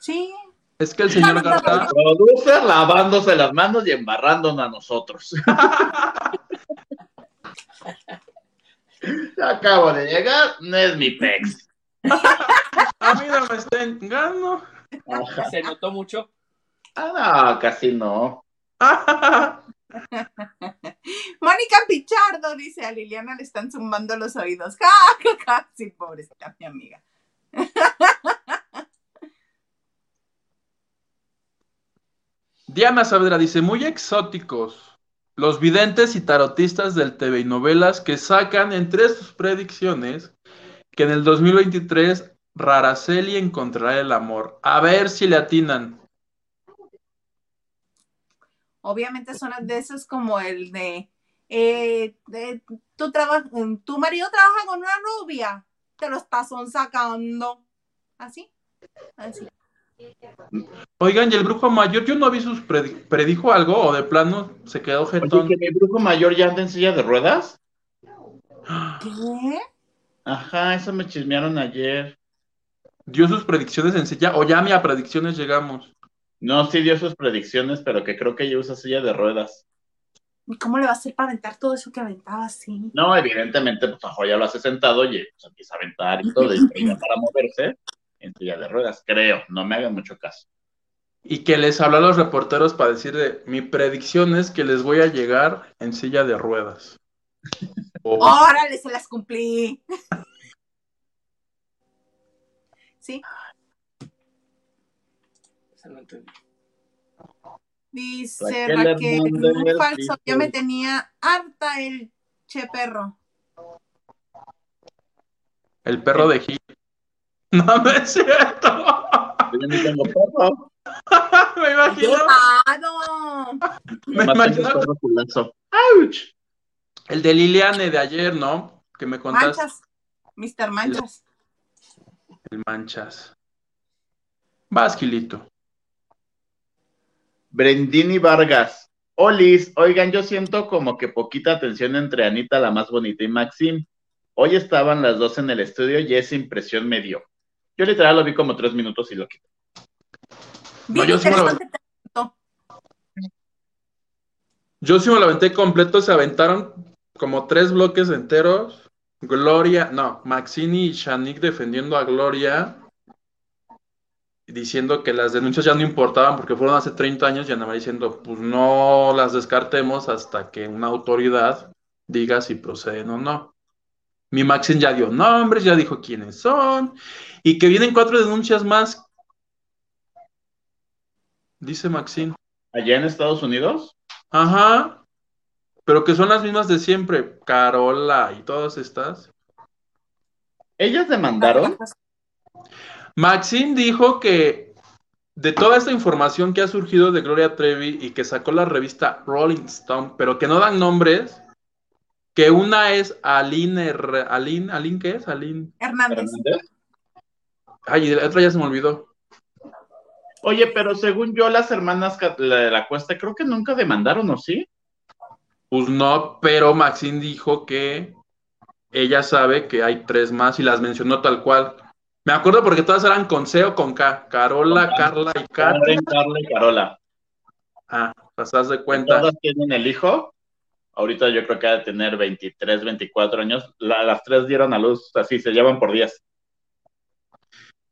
Sí. Es que el señor Garza, Producer lavándose las manos y embarrándonos a nosotros. Acabo de llegar, no es mi pex. a mí no me estén ganando. Ajá. Se notó mucho. Ah, no, casi no. Mónica Pichardo dice, a Liliana le están zumbando los oídos. Ja, ja, ja. Sí, pobrecita, mi amiga. Diana Saavedra dice, muy exóticos. Los videntes y tarotistas del TV y novelas que sacan entre sus predicciones que en el 2023 Raraceli encontrará el amor. A ver si le atinan. Obviamente son de esos como el de, eh, de- tu, traba- tu marido trabaja con una rubia, te lo estás sacando. ¿Así? Así. Oigan, y el brujo mayor, yo no vi sus predi- predijo algo o de plano se quedó Oye, jetón. que mi brujo mayor ya anda en silla de ruedas. ¿Qué? Ajá, eso me chismearon ayer. Dio sus predicciones en silla, o ya a predicciones llegamos. No, sí dio sus predicciones, pero que creo que ella usa silla de ruedas. ¿Y cómo le va a hacer para aventar todo eso que aventaba así? No, evidentemente, pues ajo ya lo hace sentado y pues, empieza a aventar y todo, y ya para moverse en silla de ruedas, creo, no me hagan mucho caso. Y que les habló a los reporteros para decir de mi predicción es que les voy a llegar en silla de ruedas. O- ¡Órale, se las cumplí! Sí, Eso no entendí. dice Raquel Raquel, Hernández falso, ya me tenía harta el che perro. el perro de Gil. No, no es cierto. Yo ni tengo perro, Me imagino. ¡Claro! Me imagino. ¡Auch! el de Liliane de ayer, ¿no? Que me contaste. Manchas, Mr. Manchas. El manchas. Vas, Gilito. Brendini Vargas. Olis, oigan, yo siento como que poquita atención entre Anita, la más bonita, y Maxim. Hoy estaban las dos en el estudio y esa impresión me dio. Yo literal lo vi como tres minutos y lo quité. No, yo sí me lo. Yo sí me lo aventé completo, se aventaron como tres bloques enteros. Gloria, no, Maxini y Shanik defendiendo a Gloria, diciendo que las denuncias ya no importaban porque fueron hace 30 años y andaba diciendo, pues no las descartemos hasta que una autoridad diga si proceden o no. Mi Maxine ya dio nombres, ya dijo quiénes son, y que vienen cuatro denuncias más. Dice Maxine. Allá en Estados Unidos, Ajá. Pero que son las mismas de siempre. Carola y todas estas. ellas demandaron. Maxine dijo que de toda esta información que ha surgido de Gloria Trevi y que sacó la revista Rolling Stone, pero que no dan nombres, que una es Aline, Aline, Aline, ¿qué es? Aline. Hernández. Ay, y la otra ya se me olvidó. Oye, pero según yo, las hermanas Ca- la de la Cuesta creo que nunca demandaron, ¿o sí? Pues no, pero Maxine dijo que ella sabe que hay tres más y las mencionó tal cual. Me acuerdo porque todas eran con C o con K. Carola, Con. Carla y. Karen, Carla y Carola. Ah, pasas de cuenta. Todas tienen el hijo. Ahorita yo creo que ha de tener 23, 24 años. La- las tres dieron a luz, así se llevan por 10.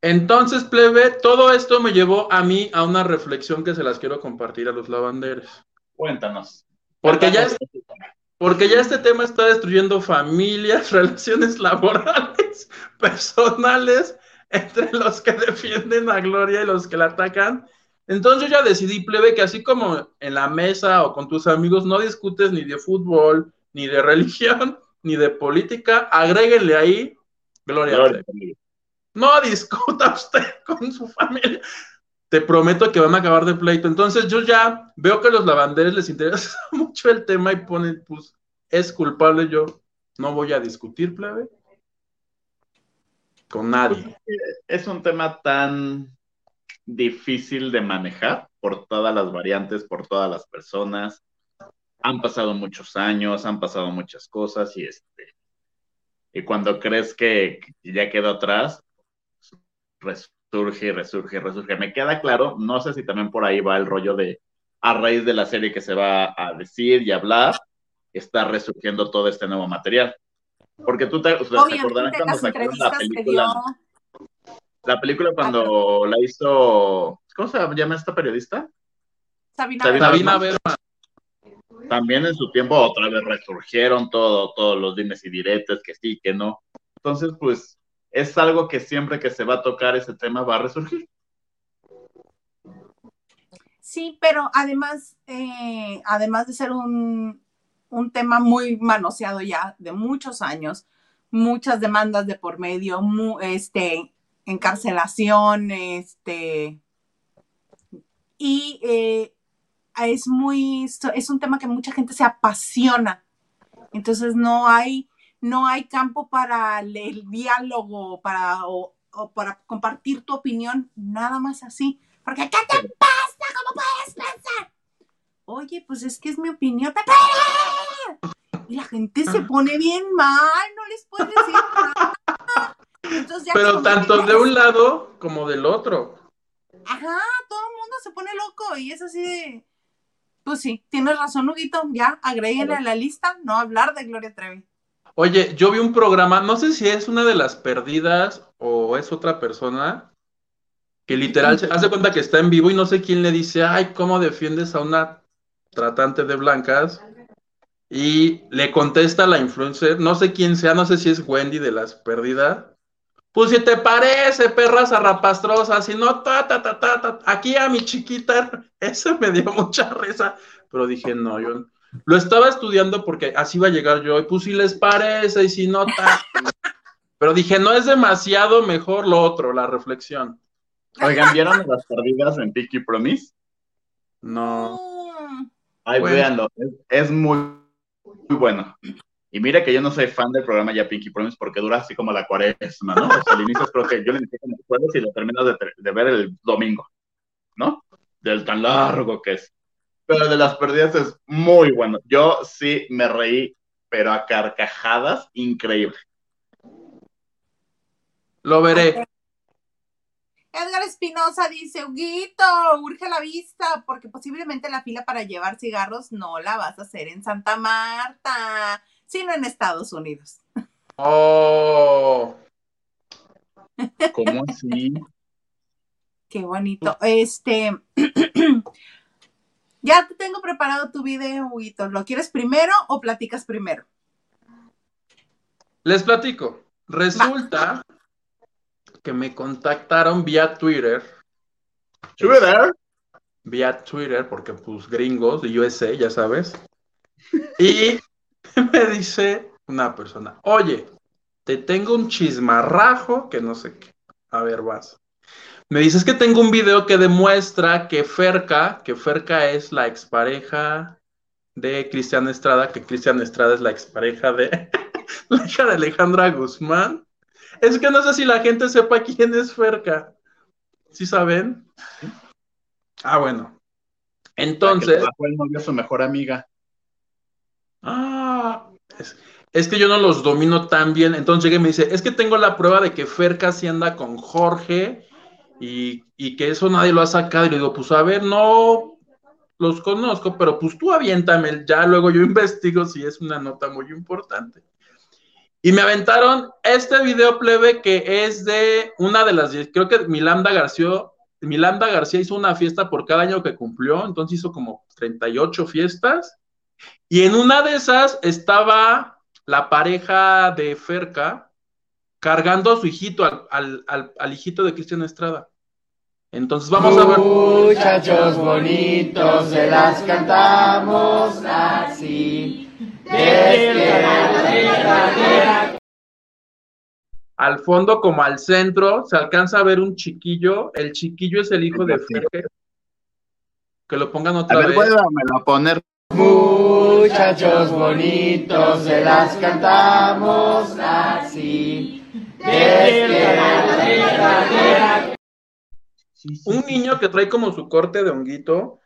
Entonces, plebe, todo esto me llevó a mí a una reflexión que se las quiero compartir a los lavanderos. Cuéntanos. Porque ya, Cuéntanos. porque ya este tema está destruyendo familias, relaciones laborales, personales, entre los que defienden a Gloria y los que la atacan. Entonces yo ya decidí, plebe, que así como en la mesa o con tus amigos no discutes ni de fútbol, ni de religión, ni de política, agréguenle ahí Gloria. Gloria. No discuta usted con su familia. Te prometo que van a acabar de pleito. Entonces yo ya veo que a los lavanderes les interesa mucho el tema y ponen, pues, es culpable yo. No voy a discutir, plebe. Con nadie. Es un tema tan difícil de manejar por todas las variantes, por todas las personas. Han pasado muchos años, han pasado muchas cosas y este y cuando crees que ya quedó atrás, resurge resurge resurge. Me queda claro, no sé si también por ahí va el rollo de a raíz de la serie que se va a decir y hablar, está resurgiendo todo este nuevo material. Porque tú te, Obviamente cuando las sacaron la entrevistas que película. dio La película cuando la hizo, ¿cómo se llama esta periodista? Sabina, Sabina. Sabina. Berman. También en su tiempo otra vez resurgieron todo, todos los dimes y diretes, que sí, que no. Entonces, pues, es algo que siempre que se va a tocar ese tema va a resurgir. Sí, pero además, eh, además de ser un, un tema muy manoseado ya de muchos años, muchas demandas de por medio, mu- este, encarcelación, este, y eh, es muy, es un tema que mucha gente se apasiona. Entonces no hay, no hay campo para el, el diálogo, para, o, o para compartir tu opinión, nada más así. Porque ¿qué te pasa? ¿Cómo puedes pensar? Oye, pues es que es mi opinión. Y la gente se pone bien mal, no les puedes decir nada. Entonces ya Pero tanto de un lado como del otro. Ajá, todo el mundo se pone loco y es así de. Pues sí, tienes razón, Huguito. Ya, agréguenle a la lista, no hablar de Gloria Trevi. Oye, yo vi un programa, no sé si es una de las perdidas o es otra persona, que literal se hace cuenta que está en vivo y no sé quién le dice, ay, ¿cómo defiendes a una tratante de blancas? Y le contesta la influencer, no sé quién sea, no sé si es Wendy de las perdidas. Pues si te parece, perra zarrapastrosa, si no, ta, ta, ta, ta, ta, aquí a mi chiquita, eso me dio mucha risa, pero dije, no, yo lo estaba estudiando porque así va a llegar yo, y pues si les parece, y si no, ta. Pero dije, no es demasiado mejor lo otro, la reflexión. Oigan, ¿vieron las perdidas en Pinky Promise? No. Ay, Bueno. véanlo, es, es muy, muy bueno. Y mira que yo no soy fan del programa ya Pinky Promise porque dura así como la cuaresma, ¿no? O sea, al inicio creo que yo le inicié como el jueves y lo termino de, de ver el domingo, ¿no? Del tan largo que es. Pero de las perdidas es muy bueno. Yo sí me reí, pero a carcajadas, increíble. Lo veré. Edgar, Espinosa dice, Huguito, urge la vista, porque posiblemente la fila para llevar cigarros no la vas a hacer en Santa Marta, sino en Estados Unidos. Oh, ¿Cómo así? Qué bonito. Este, ya te tengo preparado tu video, Huguito. ¿Lo quieres primero o platicas primero? les platico. Resulta que me contactaron vía Twitter. Twitter. Vía Twitter, porque pues gringos de USA, ya sabes. Y me dice una persona, oye, te tengo un chismarrajo que no sé qué. A ver, vas. Me dices que tengo un video que demuestra que Ferca, que Ferca es la expareja de Cristian Estrada, que Cristian Estrada es la expareja de la hija de Alejandra Guzmán. Es que no sé si la gente sepa quién es Ferca. ¿Sí saben? Ah, bueno. Entonces. Bajó el novio su mejor amiga. Ah, es, es que yo no los domino tan bien. Entonces llegué y me dice, es que tengo la prueba de que Ferca sí anda con Jorge y, y que eso nadie lo ha sacado. Y le digo, pues a ver, no los conozco, pero pues tú aviéntame, ya luego yo investigo si es una nota muy importante. Y me aventaron este video plebe que es de una de las, creo que Milanda García, Milanda García hizo una fiesta por cada año que cumplió, entonces hizo como 38 fiestas. Y en una de esas estaba la pareja de Ferca cargando a su hijito, al, al, al, al hijito de Cristian Estrada. Entonces vamos a ver. Muchachos bonitos, se las cantamos así. Al fondo, como al centro, se alcanza a ver un chiquillo. El chiquillo es el hijo de Ferca. Que lo pongan otra A ver, vez. a poner. Muchachos bonitos, se las cantamos así. un niño que trae como su corte de honguito.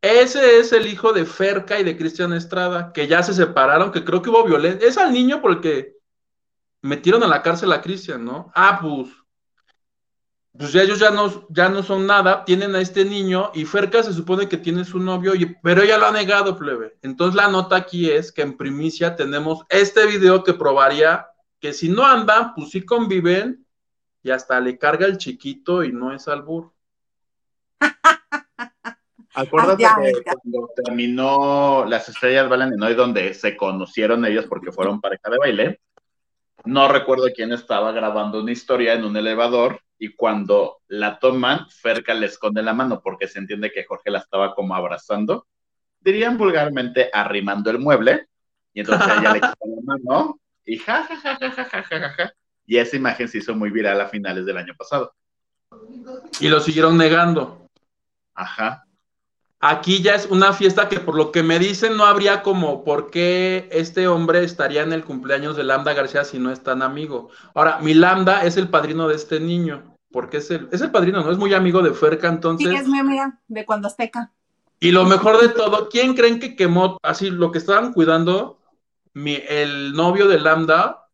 Ese es el hijo de Ferca y de Cristian Estrada, que ya se separaron, que creo que hubo violencia. Es al niño porque metieron a la cárcel a Cristian, ¿no? Ah, pues. Pues ya ellos ya no, ya no son nada, tienen a este niño y Ferca se supone que tiene su novio, pero ella lo ha negado, plebe. Entonces la nota aquí es que en primicia tenemos este video que probaría que si no andan, pues sí conviven y hasta le carga el chiquito y no es albur. Acuérdate ah, que cuando terminó Las Estrellas Valen y donde se conocieron ellos porque fueron pareja de baile, no recuerdo quién estaba grabando una historia en un elevador y cuando la toman, Ferca le esconde la mano porque se entiende que Jorge la estaba como abrazando, dirían vulgarmente arrimando el mueble y entonces ella le quita la mano y ja, ja, ja, ja, ja, ja, ja, y esa imagen se hizo muy viral a finales del año pasado. Y lo siguieron negando. Ajá. Aquí ya es una fiesta que por lo que me dicen no habría como por qué este hombre estaría en el cumpleaños de Lambda García si no es tan amigo. Ahora, mi Lambda es el padrino de este niño, porque es el, es el padrino, ¿no? Es muy amigo de Ferca, Sí, entonces. es mi amiga de cuando Azteca. Y lo mejor de todo, ¿quién creen que quemó así lo que estaban cuidando? Mi, el novio de Lambda,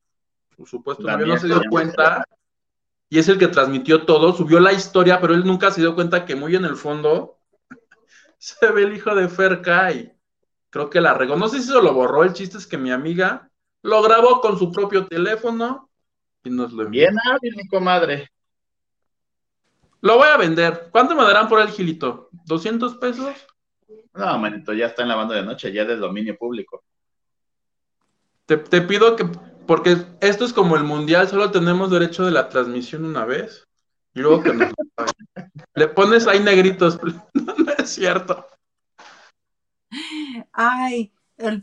su supuesto novio, no se dio cuenta, y es el que transmitió todo, subió la historia, pero él nunca se dio cuenta que muy en el fondo se ve el hijo de Ferca y creo que la regó. No sé si se lo borró, el chiste es que mi amiga lo grabó con su propio teléfono y nos lo envió. Bien hábil, mi comadre. Lo voy a vender. ¿Cuánto me darán por el gilito? ¿200 pesos? No, manito, ya está en la banda de noche, ya es de dominio público. Te, te pido que, porque esto es como el mundial, solo tenemos derecho de la transmisión una vez. Y luego que nos. Le pones ahí negritos. No, es cierto. Ay, el-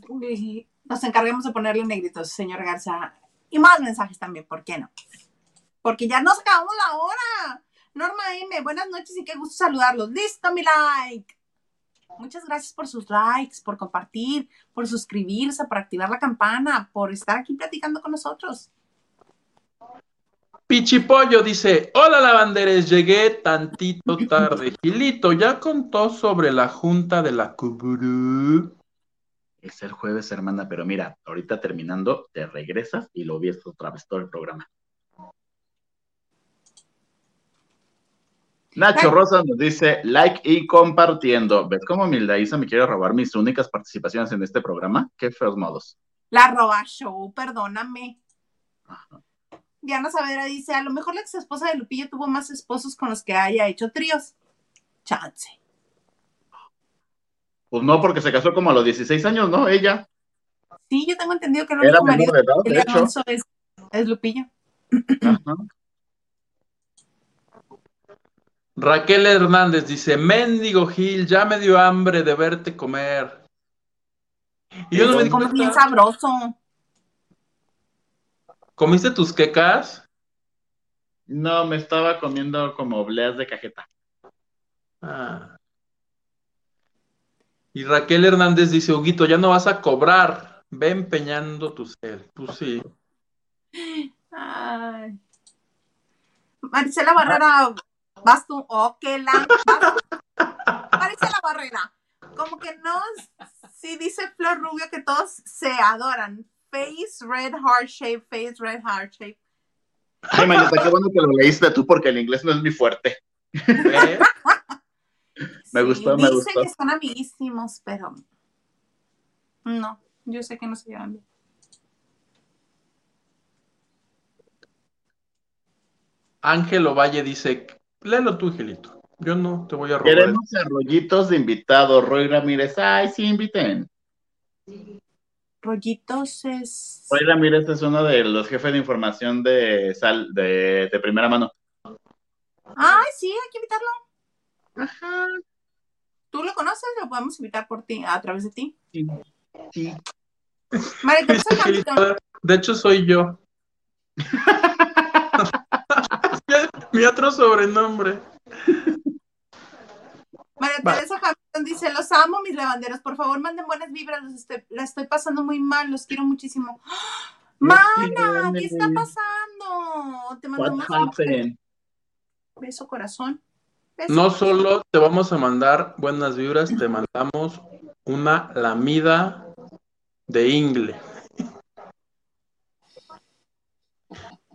nos encargamos de ponerle negritos, señor Garza. Y más mensajes también, ¿por qué no? Porque ya nos acabamos la hora. Norma M, buenas noches y qué gusto saludarlos. Listo, mi like. Muchas gracias por sus likes, por compartir, por suscribirse, por activar la campana, por estar aquí platicando con nosotros. Pichipollo dice: Hola lavanderes, llegué tantito tarde. Gilito ya contó sobre la junta de la Cuburu. Es el jueves, hermana, pero mira, ahorita terminando, te regresas y lo ves otra vez todo el programa. Nacho Rosa nos dice like y compartiendo. ¿Ves cómo Mildaísa me quiere robar mis únicas participaciones en este programa? Qué feos modos. La roba show, perdóname. Diana Saavedra dice, a lo mejor la ex esposa de Lupillo tuvo más esposos con los que haya hecho tríos. Chance. Pues no, porque se casó como a los 16 años, ¿no? Ella. Sí, yo tengo entendido que el Era único marido de edad, de de hecho. Alonso es, es Lupillo. Ajá. Raquel Hernández dice, mendigo Gil, ya me dio hambre de verte comer. Y yo no me di Come bien sabroso. ¿Comiste tus quecas? No, me estaba comiendo como obleas de cajeta. Ah. Y Raquel Hernández dice, Huguito, ya no vas a cobrar. Ve empeñando tu ser. Pues sí. Ay. Maricela Barrera, vas tú. Oh, qué la. Maricela Barrera, como que no. Sí, dice Flor Rubio que todos se adoran. Face, red, heart shape, face, red, heart shape. Ay, Mayita, qué bueno que lo leíste tú porque el inglés no es mi fuerte. ¿Eh? Me Sí, gustó, me dice gustó. que son amiguísimos, pero. No, yo sé que no se llevan bien. Ángel Ovalle dice, léelo tú, Gilito. Yo no te voy a robar. Queremos arrollitos de invitados. Roy Ramírez, ay, sí, inviten. Rollitos es. Roy Ramírez es uno de los jefes de información de, sal, de, de primera mano. Ay, sí, hay que invitarlo. Ajá. ¿Tú lo conoces? Lo podemos invitar por ti, a través de ti. Sí. Hamilton. Gilito, de hecho, soy yo. Mi otro sobrenombre. María Va. Teresa Hamilton dice, los amo, mis lavanderos. Por favor, manden buenas vibras. Los estoy, la estoy pasando muy mal. Los quiero muchísimo. Mana, ¿qué está pasando? Te What mandamos un beso, corazón. Beso. No solo te vamos a mandar buenas vibras, te mandamos una lamida de ingle.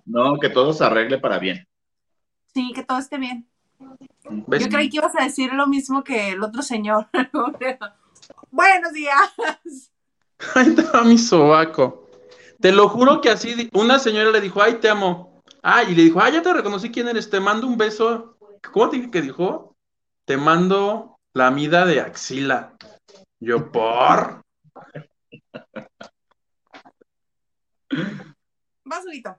No, que todo se arregle para bien. Sí, que todo esté bien. ¿Ves? Yo creí que ibas a decir lo mismo que el otro señor. Buenos días. Ahí te va mi sobaco. Te lo juro que así, una señora le dijo, ay, te amo. Ay, y le dijo, ay, ya te reconocí quién eres, te mando un beso. ¿Cómo te dije que dijo? Te mando la mida de axila. Yo, por. Vas, Huguito.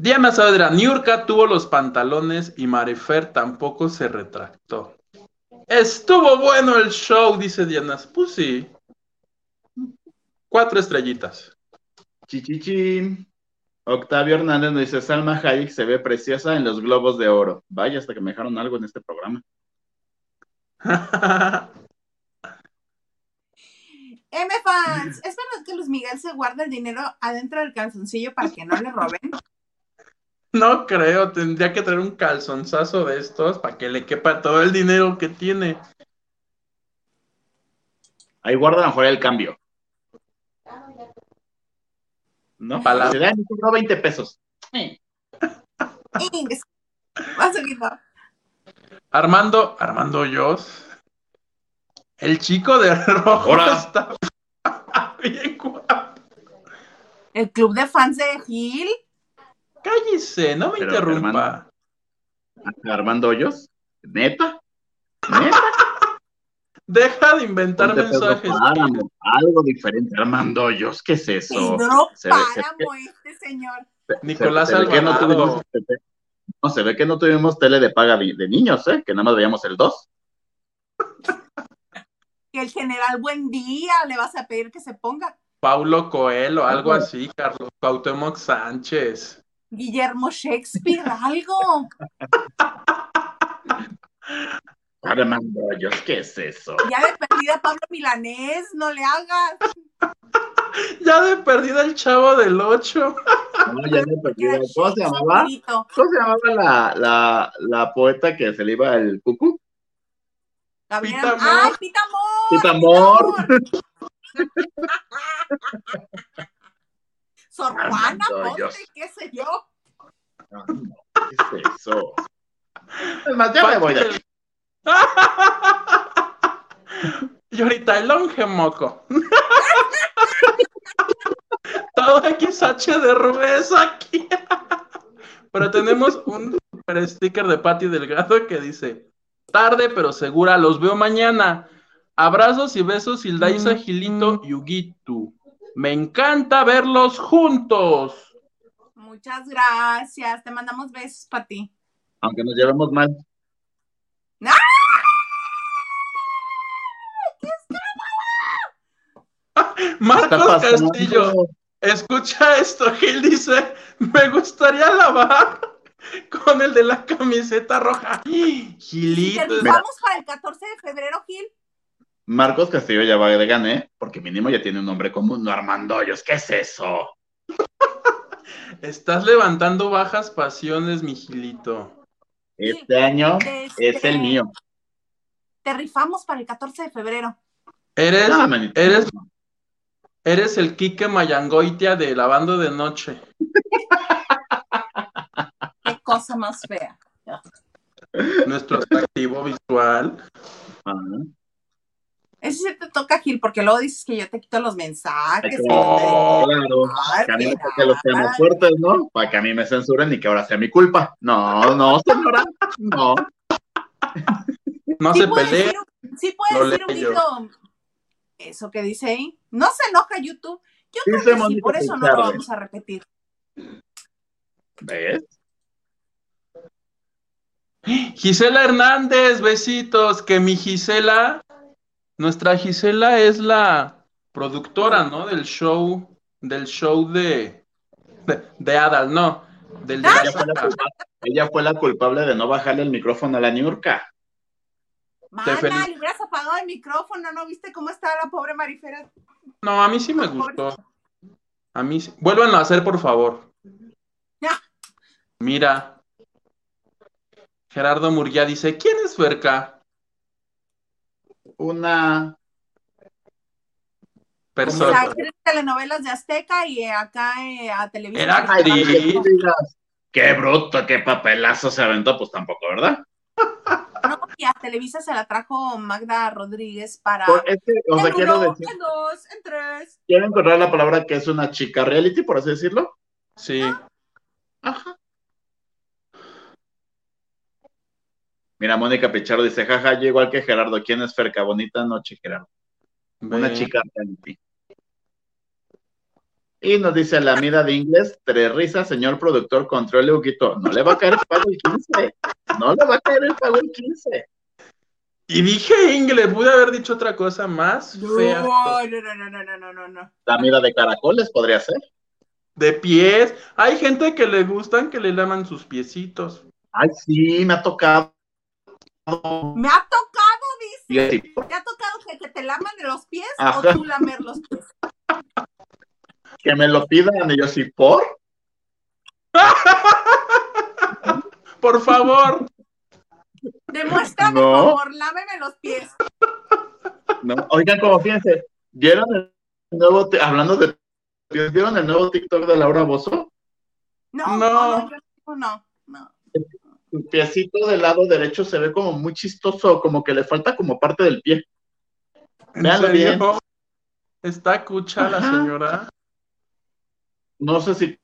Diana Saavedra, Niurka tuvo los pantalones y Marifer tampoco se retractó. Estuvo bueno el show, dice Diana. Pues sí. Cuatro estrellitas. Chichichín. Octavio Hernández nos dice, Salma Hayek se ve preciosa en los globos de oro. Vaya, hasta que me dejaron algo en este programa. M fans, ¿es verdad que Luis Miguel se guarda el dinero adentro del calzoncillo para que no le roben? No creo, tendría que traer un calzonzazo de estos para que le quepa todo el dinero que tiene. Ahí guarda a lo mejor el cambio. ¿No? Pa' la- Se da, me cobró 20 pesos. Armando, Armando Hoyos. El chico de rojo Hola. está bien guapo. El club de fans de Gil. Cállese, no me Pero, interrumpa. Armando Hoyos. ¿Neta? ¿Neta? Deja de inventar Ponte Pedro mensajes. Páramo, algo diferente. Armando Hoyos, ¿qué es eso? Pedro Se ve- se- Páramo, este señor. Nicolás se, se ve que no Alvarado. tuvimos, se- no, se ve que no tuvimos tele de paga de, de niños, ¿eh? Que nada más veíamos el 2. Que el general Buen Día le vas a pedir que se ponga. Paulo Coelho, algo así, Carlos Cuauhtémoc Sánchez. Guillermo Shakespeare, algo. Armando Hoyos, ¿qué es eso? Ya de perdida Pablo Milanés, no le hagas. Ya de perdida el chavo del 8. No, ya me perdí. ¿Cómo se llamaba? ¿Cómo se llamaba la, la, la poeta que se le iba el cucu? Gabriela-. ¡Ay, Pita Amor! Pita Amor. Sor Juana, ponte, qué sé yo. No, ¿Qué es eso? Es más, ya me voy de aquí. Y ahorita el longe moco. Todo XH de Rubés aquí. Pero tenemos un super sticker de Patti Delgado que dice: Tarde pero segura, los veo mañana. Abrazos y besos, Hildaisa, Gilito y Huguito. Me encanta verlos juntos. Muchas gracias. Te mandamos besos para ti. Aunque nos llevemos mal. Marcos pasando? Castillo, escucha esto. Gil dice: Me gustaría lavar con el de la camiseta roja. Te Gilito, rifamos para el 14 de febrero, Gil. Marcos Castillo ya va de gané, porque mínimo ya tiene un nombre común, no Armando Hoyos. ¿Qué es eso? estás levantando bajas pasiones, mi Gilito. Este año Este, es el mío. Te rifamos para el 14 de febrero. Eres, No, manito. eres, eres el Quique Mayangoitia de Lavando de Noche. Qué cosa más fea. Nuestro atractivo visual. Ajá. Ese sí te toca, Gil, porque luego dices que yo te quito los mensajes. Te- Oh, Claro, Ay, que a mí me mira. toque los temas fuertes, ¿no? Para que a mí me censuren y que ahora sea mi culpa. No, no, señora, no. No Sí se pelee. sí puede lo decir un grito eso que dice ahí. No se enoja YouTube. Yo creo que sí, por eso no lo vamos a repetir. ¿Ves? Gisela Hernández, besitos. Que mi Gisela, nuestra Gisela es la productora, ¿no? Del show, del show de, de, de Adal, no, del de la Ella fue, la culpable, ella fue la culpable de no bajarle el micrófono a la Niurka. Mana, le hubieras apagado el micrófono, ¿no viste cómo está la pobre Marifera? No, a mí sí me gustó. A mí sí. Vuélvanlo a hacer, por favor. Ya. Mira. Gerardo Murguía dice, ¿quién es Ferca? Una. Persona. actriz de telenovelas de Azteca y eh, acá eh, a Televisa. Era actriz. Qué bruto, qué papelazo se aventó, pues tampoco, ¿verdad? No, y a Televisa se la trajo Magda Rodríguez para. Es que, o sea, en quiero uno, decir, en dos, en tres. quiero encontrar la palabra que es una chica reality, por así decirlo. Sí. Ajá. Mira, Mónica Pichardo dice, jaja, yo igual que Gerardo, ¿quién es Ferca? Bonita noche, Gerardo. Una Ve. chica reality. Y nos dice la mira de inglés, tres risas, señor productor, controle Huguito. No le va a caer el pago el 15. No le va a caer el pago el 15. Y dije Ingle, pude haber dicho otra cosa más no, no, no, no, no, no, no. La mira de caracoles podría ser. De pies. Hay gente que le gustan que le laman sus piecitos. Ay, sí, me ha tocado. Me ha tocado, dice. ¿Te ha tocado que, que te laman de los pies Ajá. o tú lamer los pies? que me lo pidan y yo sí, ¿por? Por favor. Demuéstrame, No. por favor, lámeme los pies. No. Oigan, como fíjense, ¿vieron el nuevo, hablando de, ¿vieron el nuevo TikTok de Laura Bozo? No, No. no, yo no, no. Su piecito del lado derecho se ve como muy chistoso, como que le falta como parte del pie. ¿En Véanlo serio? bien. Está cucha la señora. No sé si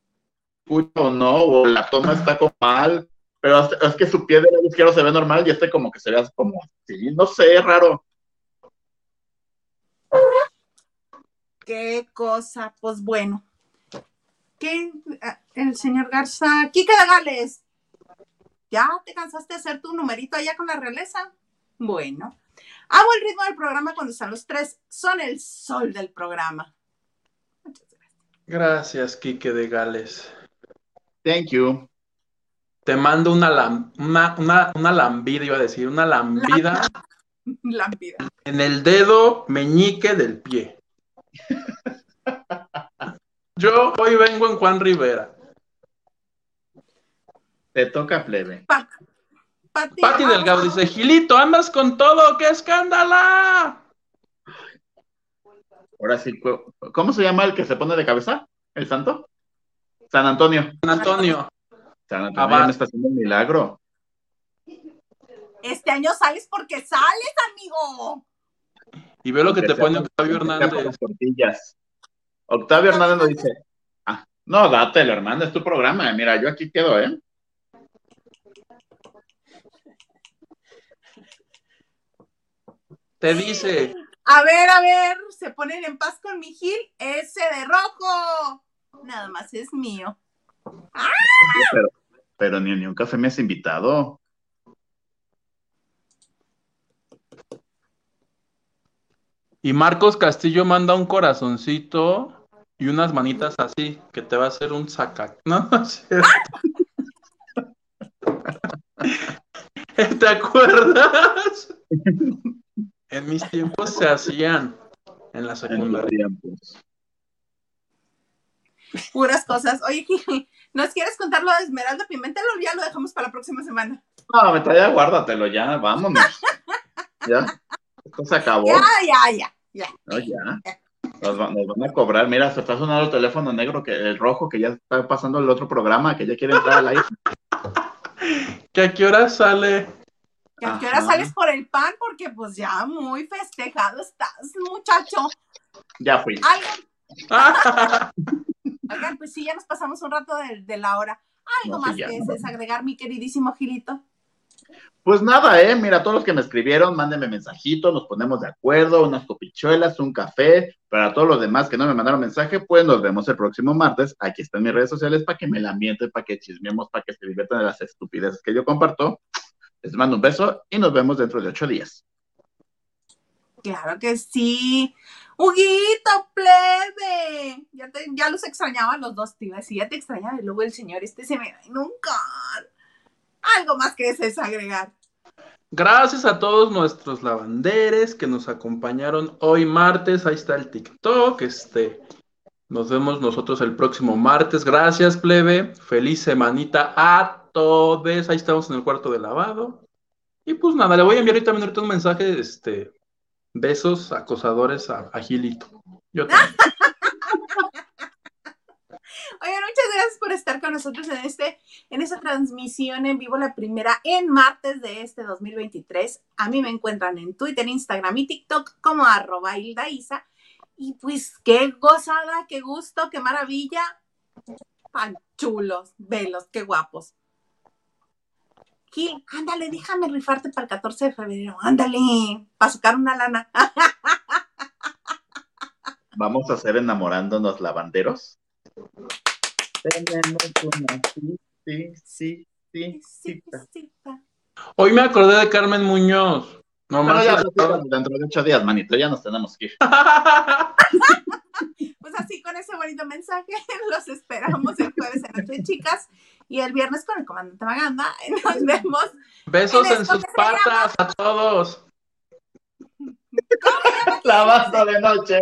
escucha o no, o la toma está como mal, pero es, que su pie del lado izquierdo se ve normal y este como que se ve así como así, no sé, es raro. Qué cosa, pues bueno. ¿Qué? Ah, El señor Garza, Kike de Gales. ¿Ya te cansaste de hacer tu numerito allá con la realeza? Bueno. Hago el ritmo del programa cuando están los tres. Son el sol del programa. Muchas gracias. Gracias, Quique de Gales. Thank you. Te mando una, lam- una, una, una lambida, iba a decir, una lambida Lámpida. en el dedo meñique del pie. Yo hoy vengo en Juan Rivera. Te toca plebe. Pati, Pati ah, Delgado dice, Gilito, andas con todo, ¡qué escándala! Ahora sí, ¿cómo se llama el que se pone de cabeza? ¿El santo? San Antonio. San Antonio. San Antonio ya me está haciendo un milagro. Este año sales porque sales, amigo. Y ve lo que te pone Octavio Hernández. las tortillas. Octavio Hernández nos dice, ah, no, dátelo, hermano, es tu programa. Mira, yo aquí quedo, ¿eh? Te dice, A ver, a ver, se ponen en paz con mi Gil, ese de rojo. Nada más es mío. Pero, pero ni, ni un café me has invitado. y Marcos Castillo manda un corazoncito y unas manitas así, que te va a hacer un saca. No, no es cierto. ¿Te acuerdas? En mis tiempos se hacían en la En los secundaria. Puras cosas. Oye, ¿nos quieres contar lo de Esmeralda Pimentel o ya lo dejamos para la próxima semana? No, me traía, guárdatelo ya, vámonos. ya, esto se acabó. Ya, ya, ya, ya. No, ya. Nos, va- nos van a cobrar. Mira, se está sonando el teléfono negro, que el rojo, que ya está pasando el otro programa, que ya quiere entrar al aire. ¿Que a qué hora sale? ¿Que ¿A qué hora sales por el pan? Porque pues ya muy festejado estás, muchacho. Ya fui. Oigan, pues sí, ya nos pasamos un rato de, de la hora. Algo No, sí, más ya, que desagregar, mi queridísimo Gilito. Pues nada, eh, mira, todos los que me escribieron, mándenme mensajitos, nos ponemos de acuerdo, unas copichuelas, un café. Para todos los demás que no me mandaron mensaje, pues nos vemos el próximo martes. Aquí están mis redes sociales para que me la ambienten, para que chismeemos, para que se diviertan de las estupideces que yo comparto. Les mando un beso y nos vemos dentro de ocho días. Claro que sí. Huguito, plebe. Ya, te- ya los extrañaba los dos, a decir, ya te extrañaba. Y luego el señor este se me va a nunca. Algo más que desagregar. Gracias a todos nuestros lavanderes que nos acompañaron hoy martes. Ahí está el TikTok. Este, nos vemos nosotros el próximo martes. Gracias, plebe. Feliz semanita a todos. Ahí estamos en el cuarto de lavado. Y pues nada, le voy a enviar ahorita, ahorita un mensaje. Este, besos acosadores a, a Gilito. Yo también. Oigan, muchas gracias por estar con nosotros en este, en esta transmisión en vivo, la primera en martes de este 2023. A mí me encuentran en Twitter, Instagram y TikTok como arroba Hilda Isa. Y pues qué gozada, qué gusto, qué maravilla. Tan chulos, velos, qué guapos. Gil, ándale, déjame rifarte para el 14 de febrero. Ándale, para sacar una lana. Vamos a hacer enamorándonos lavanderos. Tenemos una sí, sí, sí, sí. Hoy me acordé de Carmen Muñoz. No más. dentro de ocho días, manito, ya nos tenemos que ir. Pues así con ese bonito mensaje, los esperamos el jueves en Noche de Chicas y el viernes con el comandante Maganda. Nos vemos. Besos En en sus patas a todos. Lavando de noche.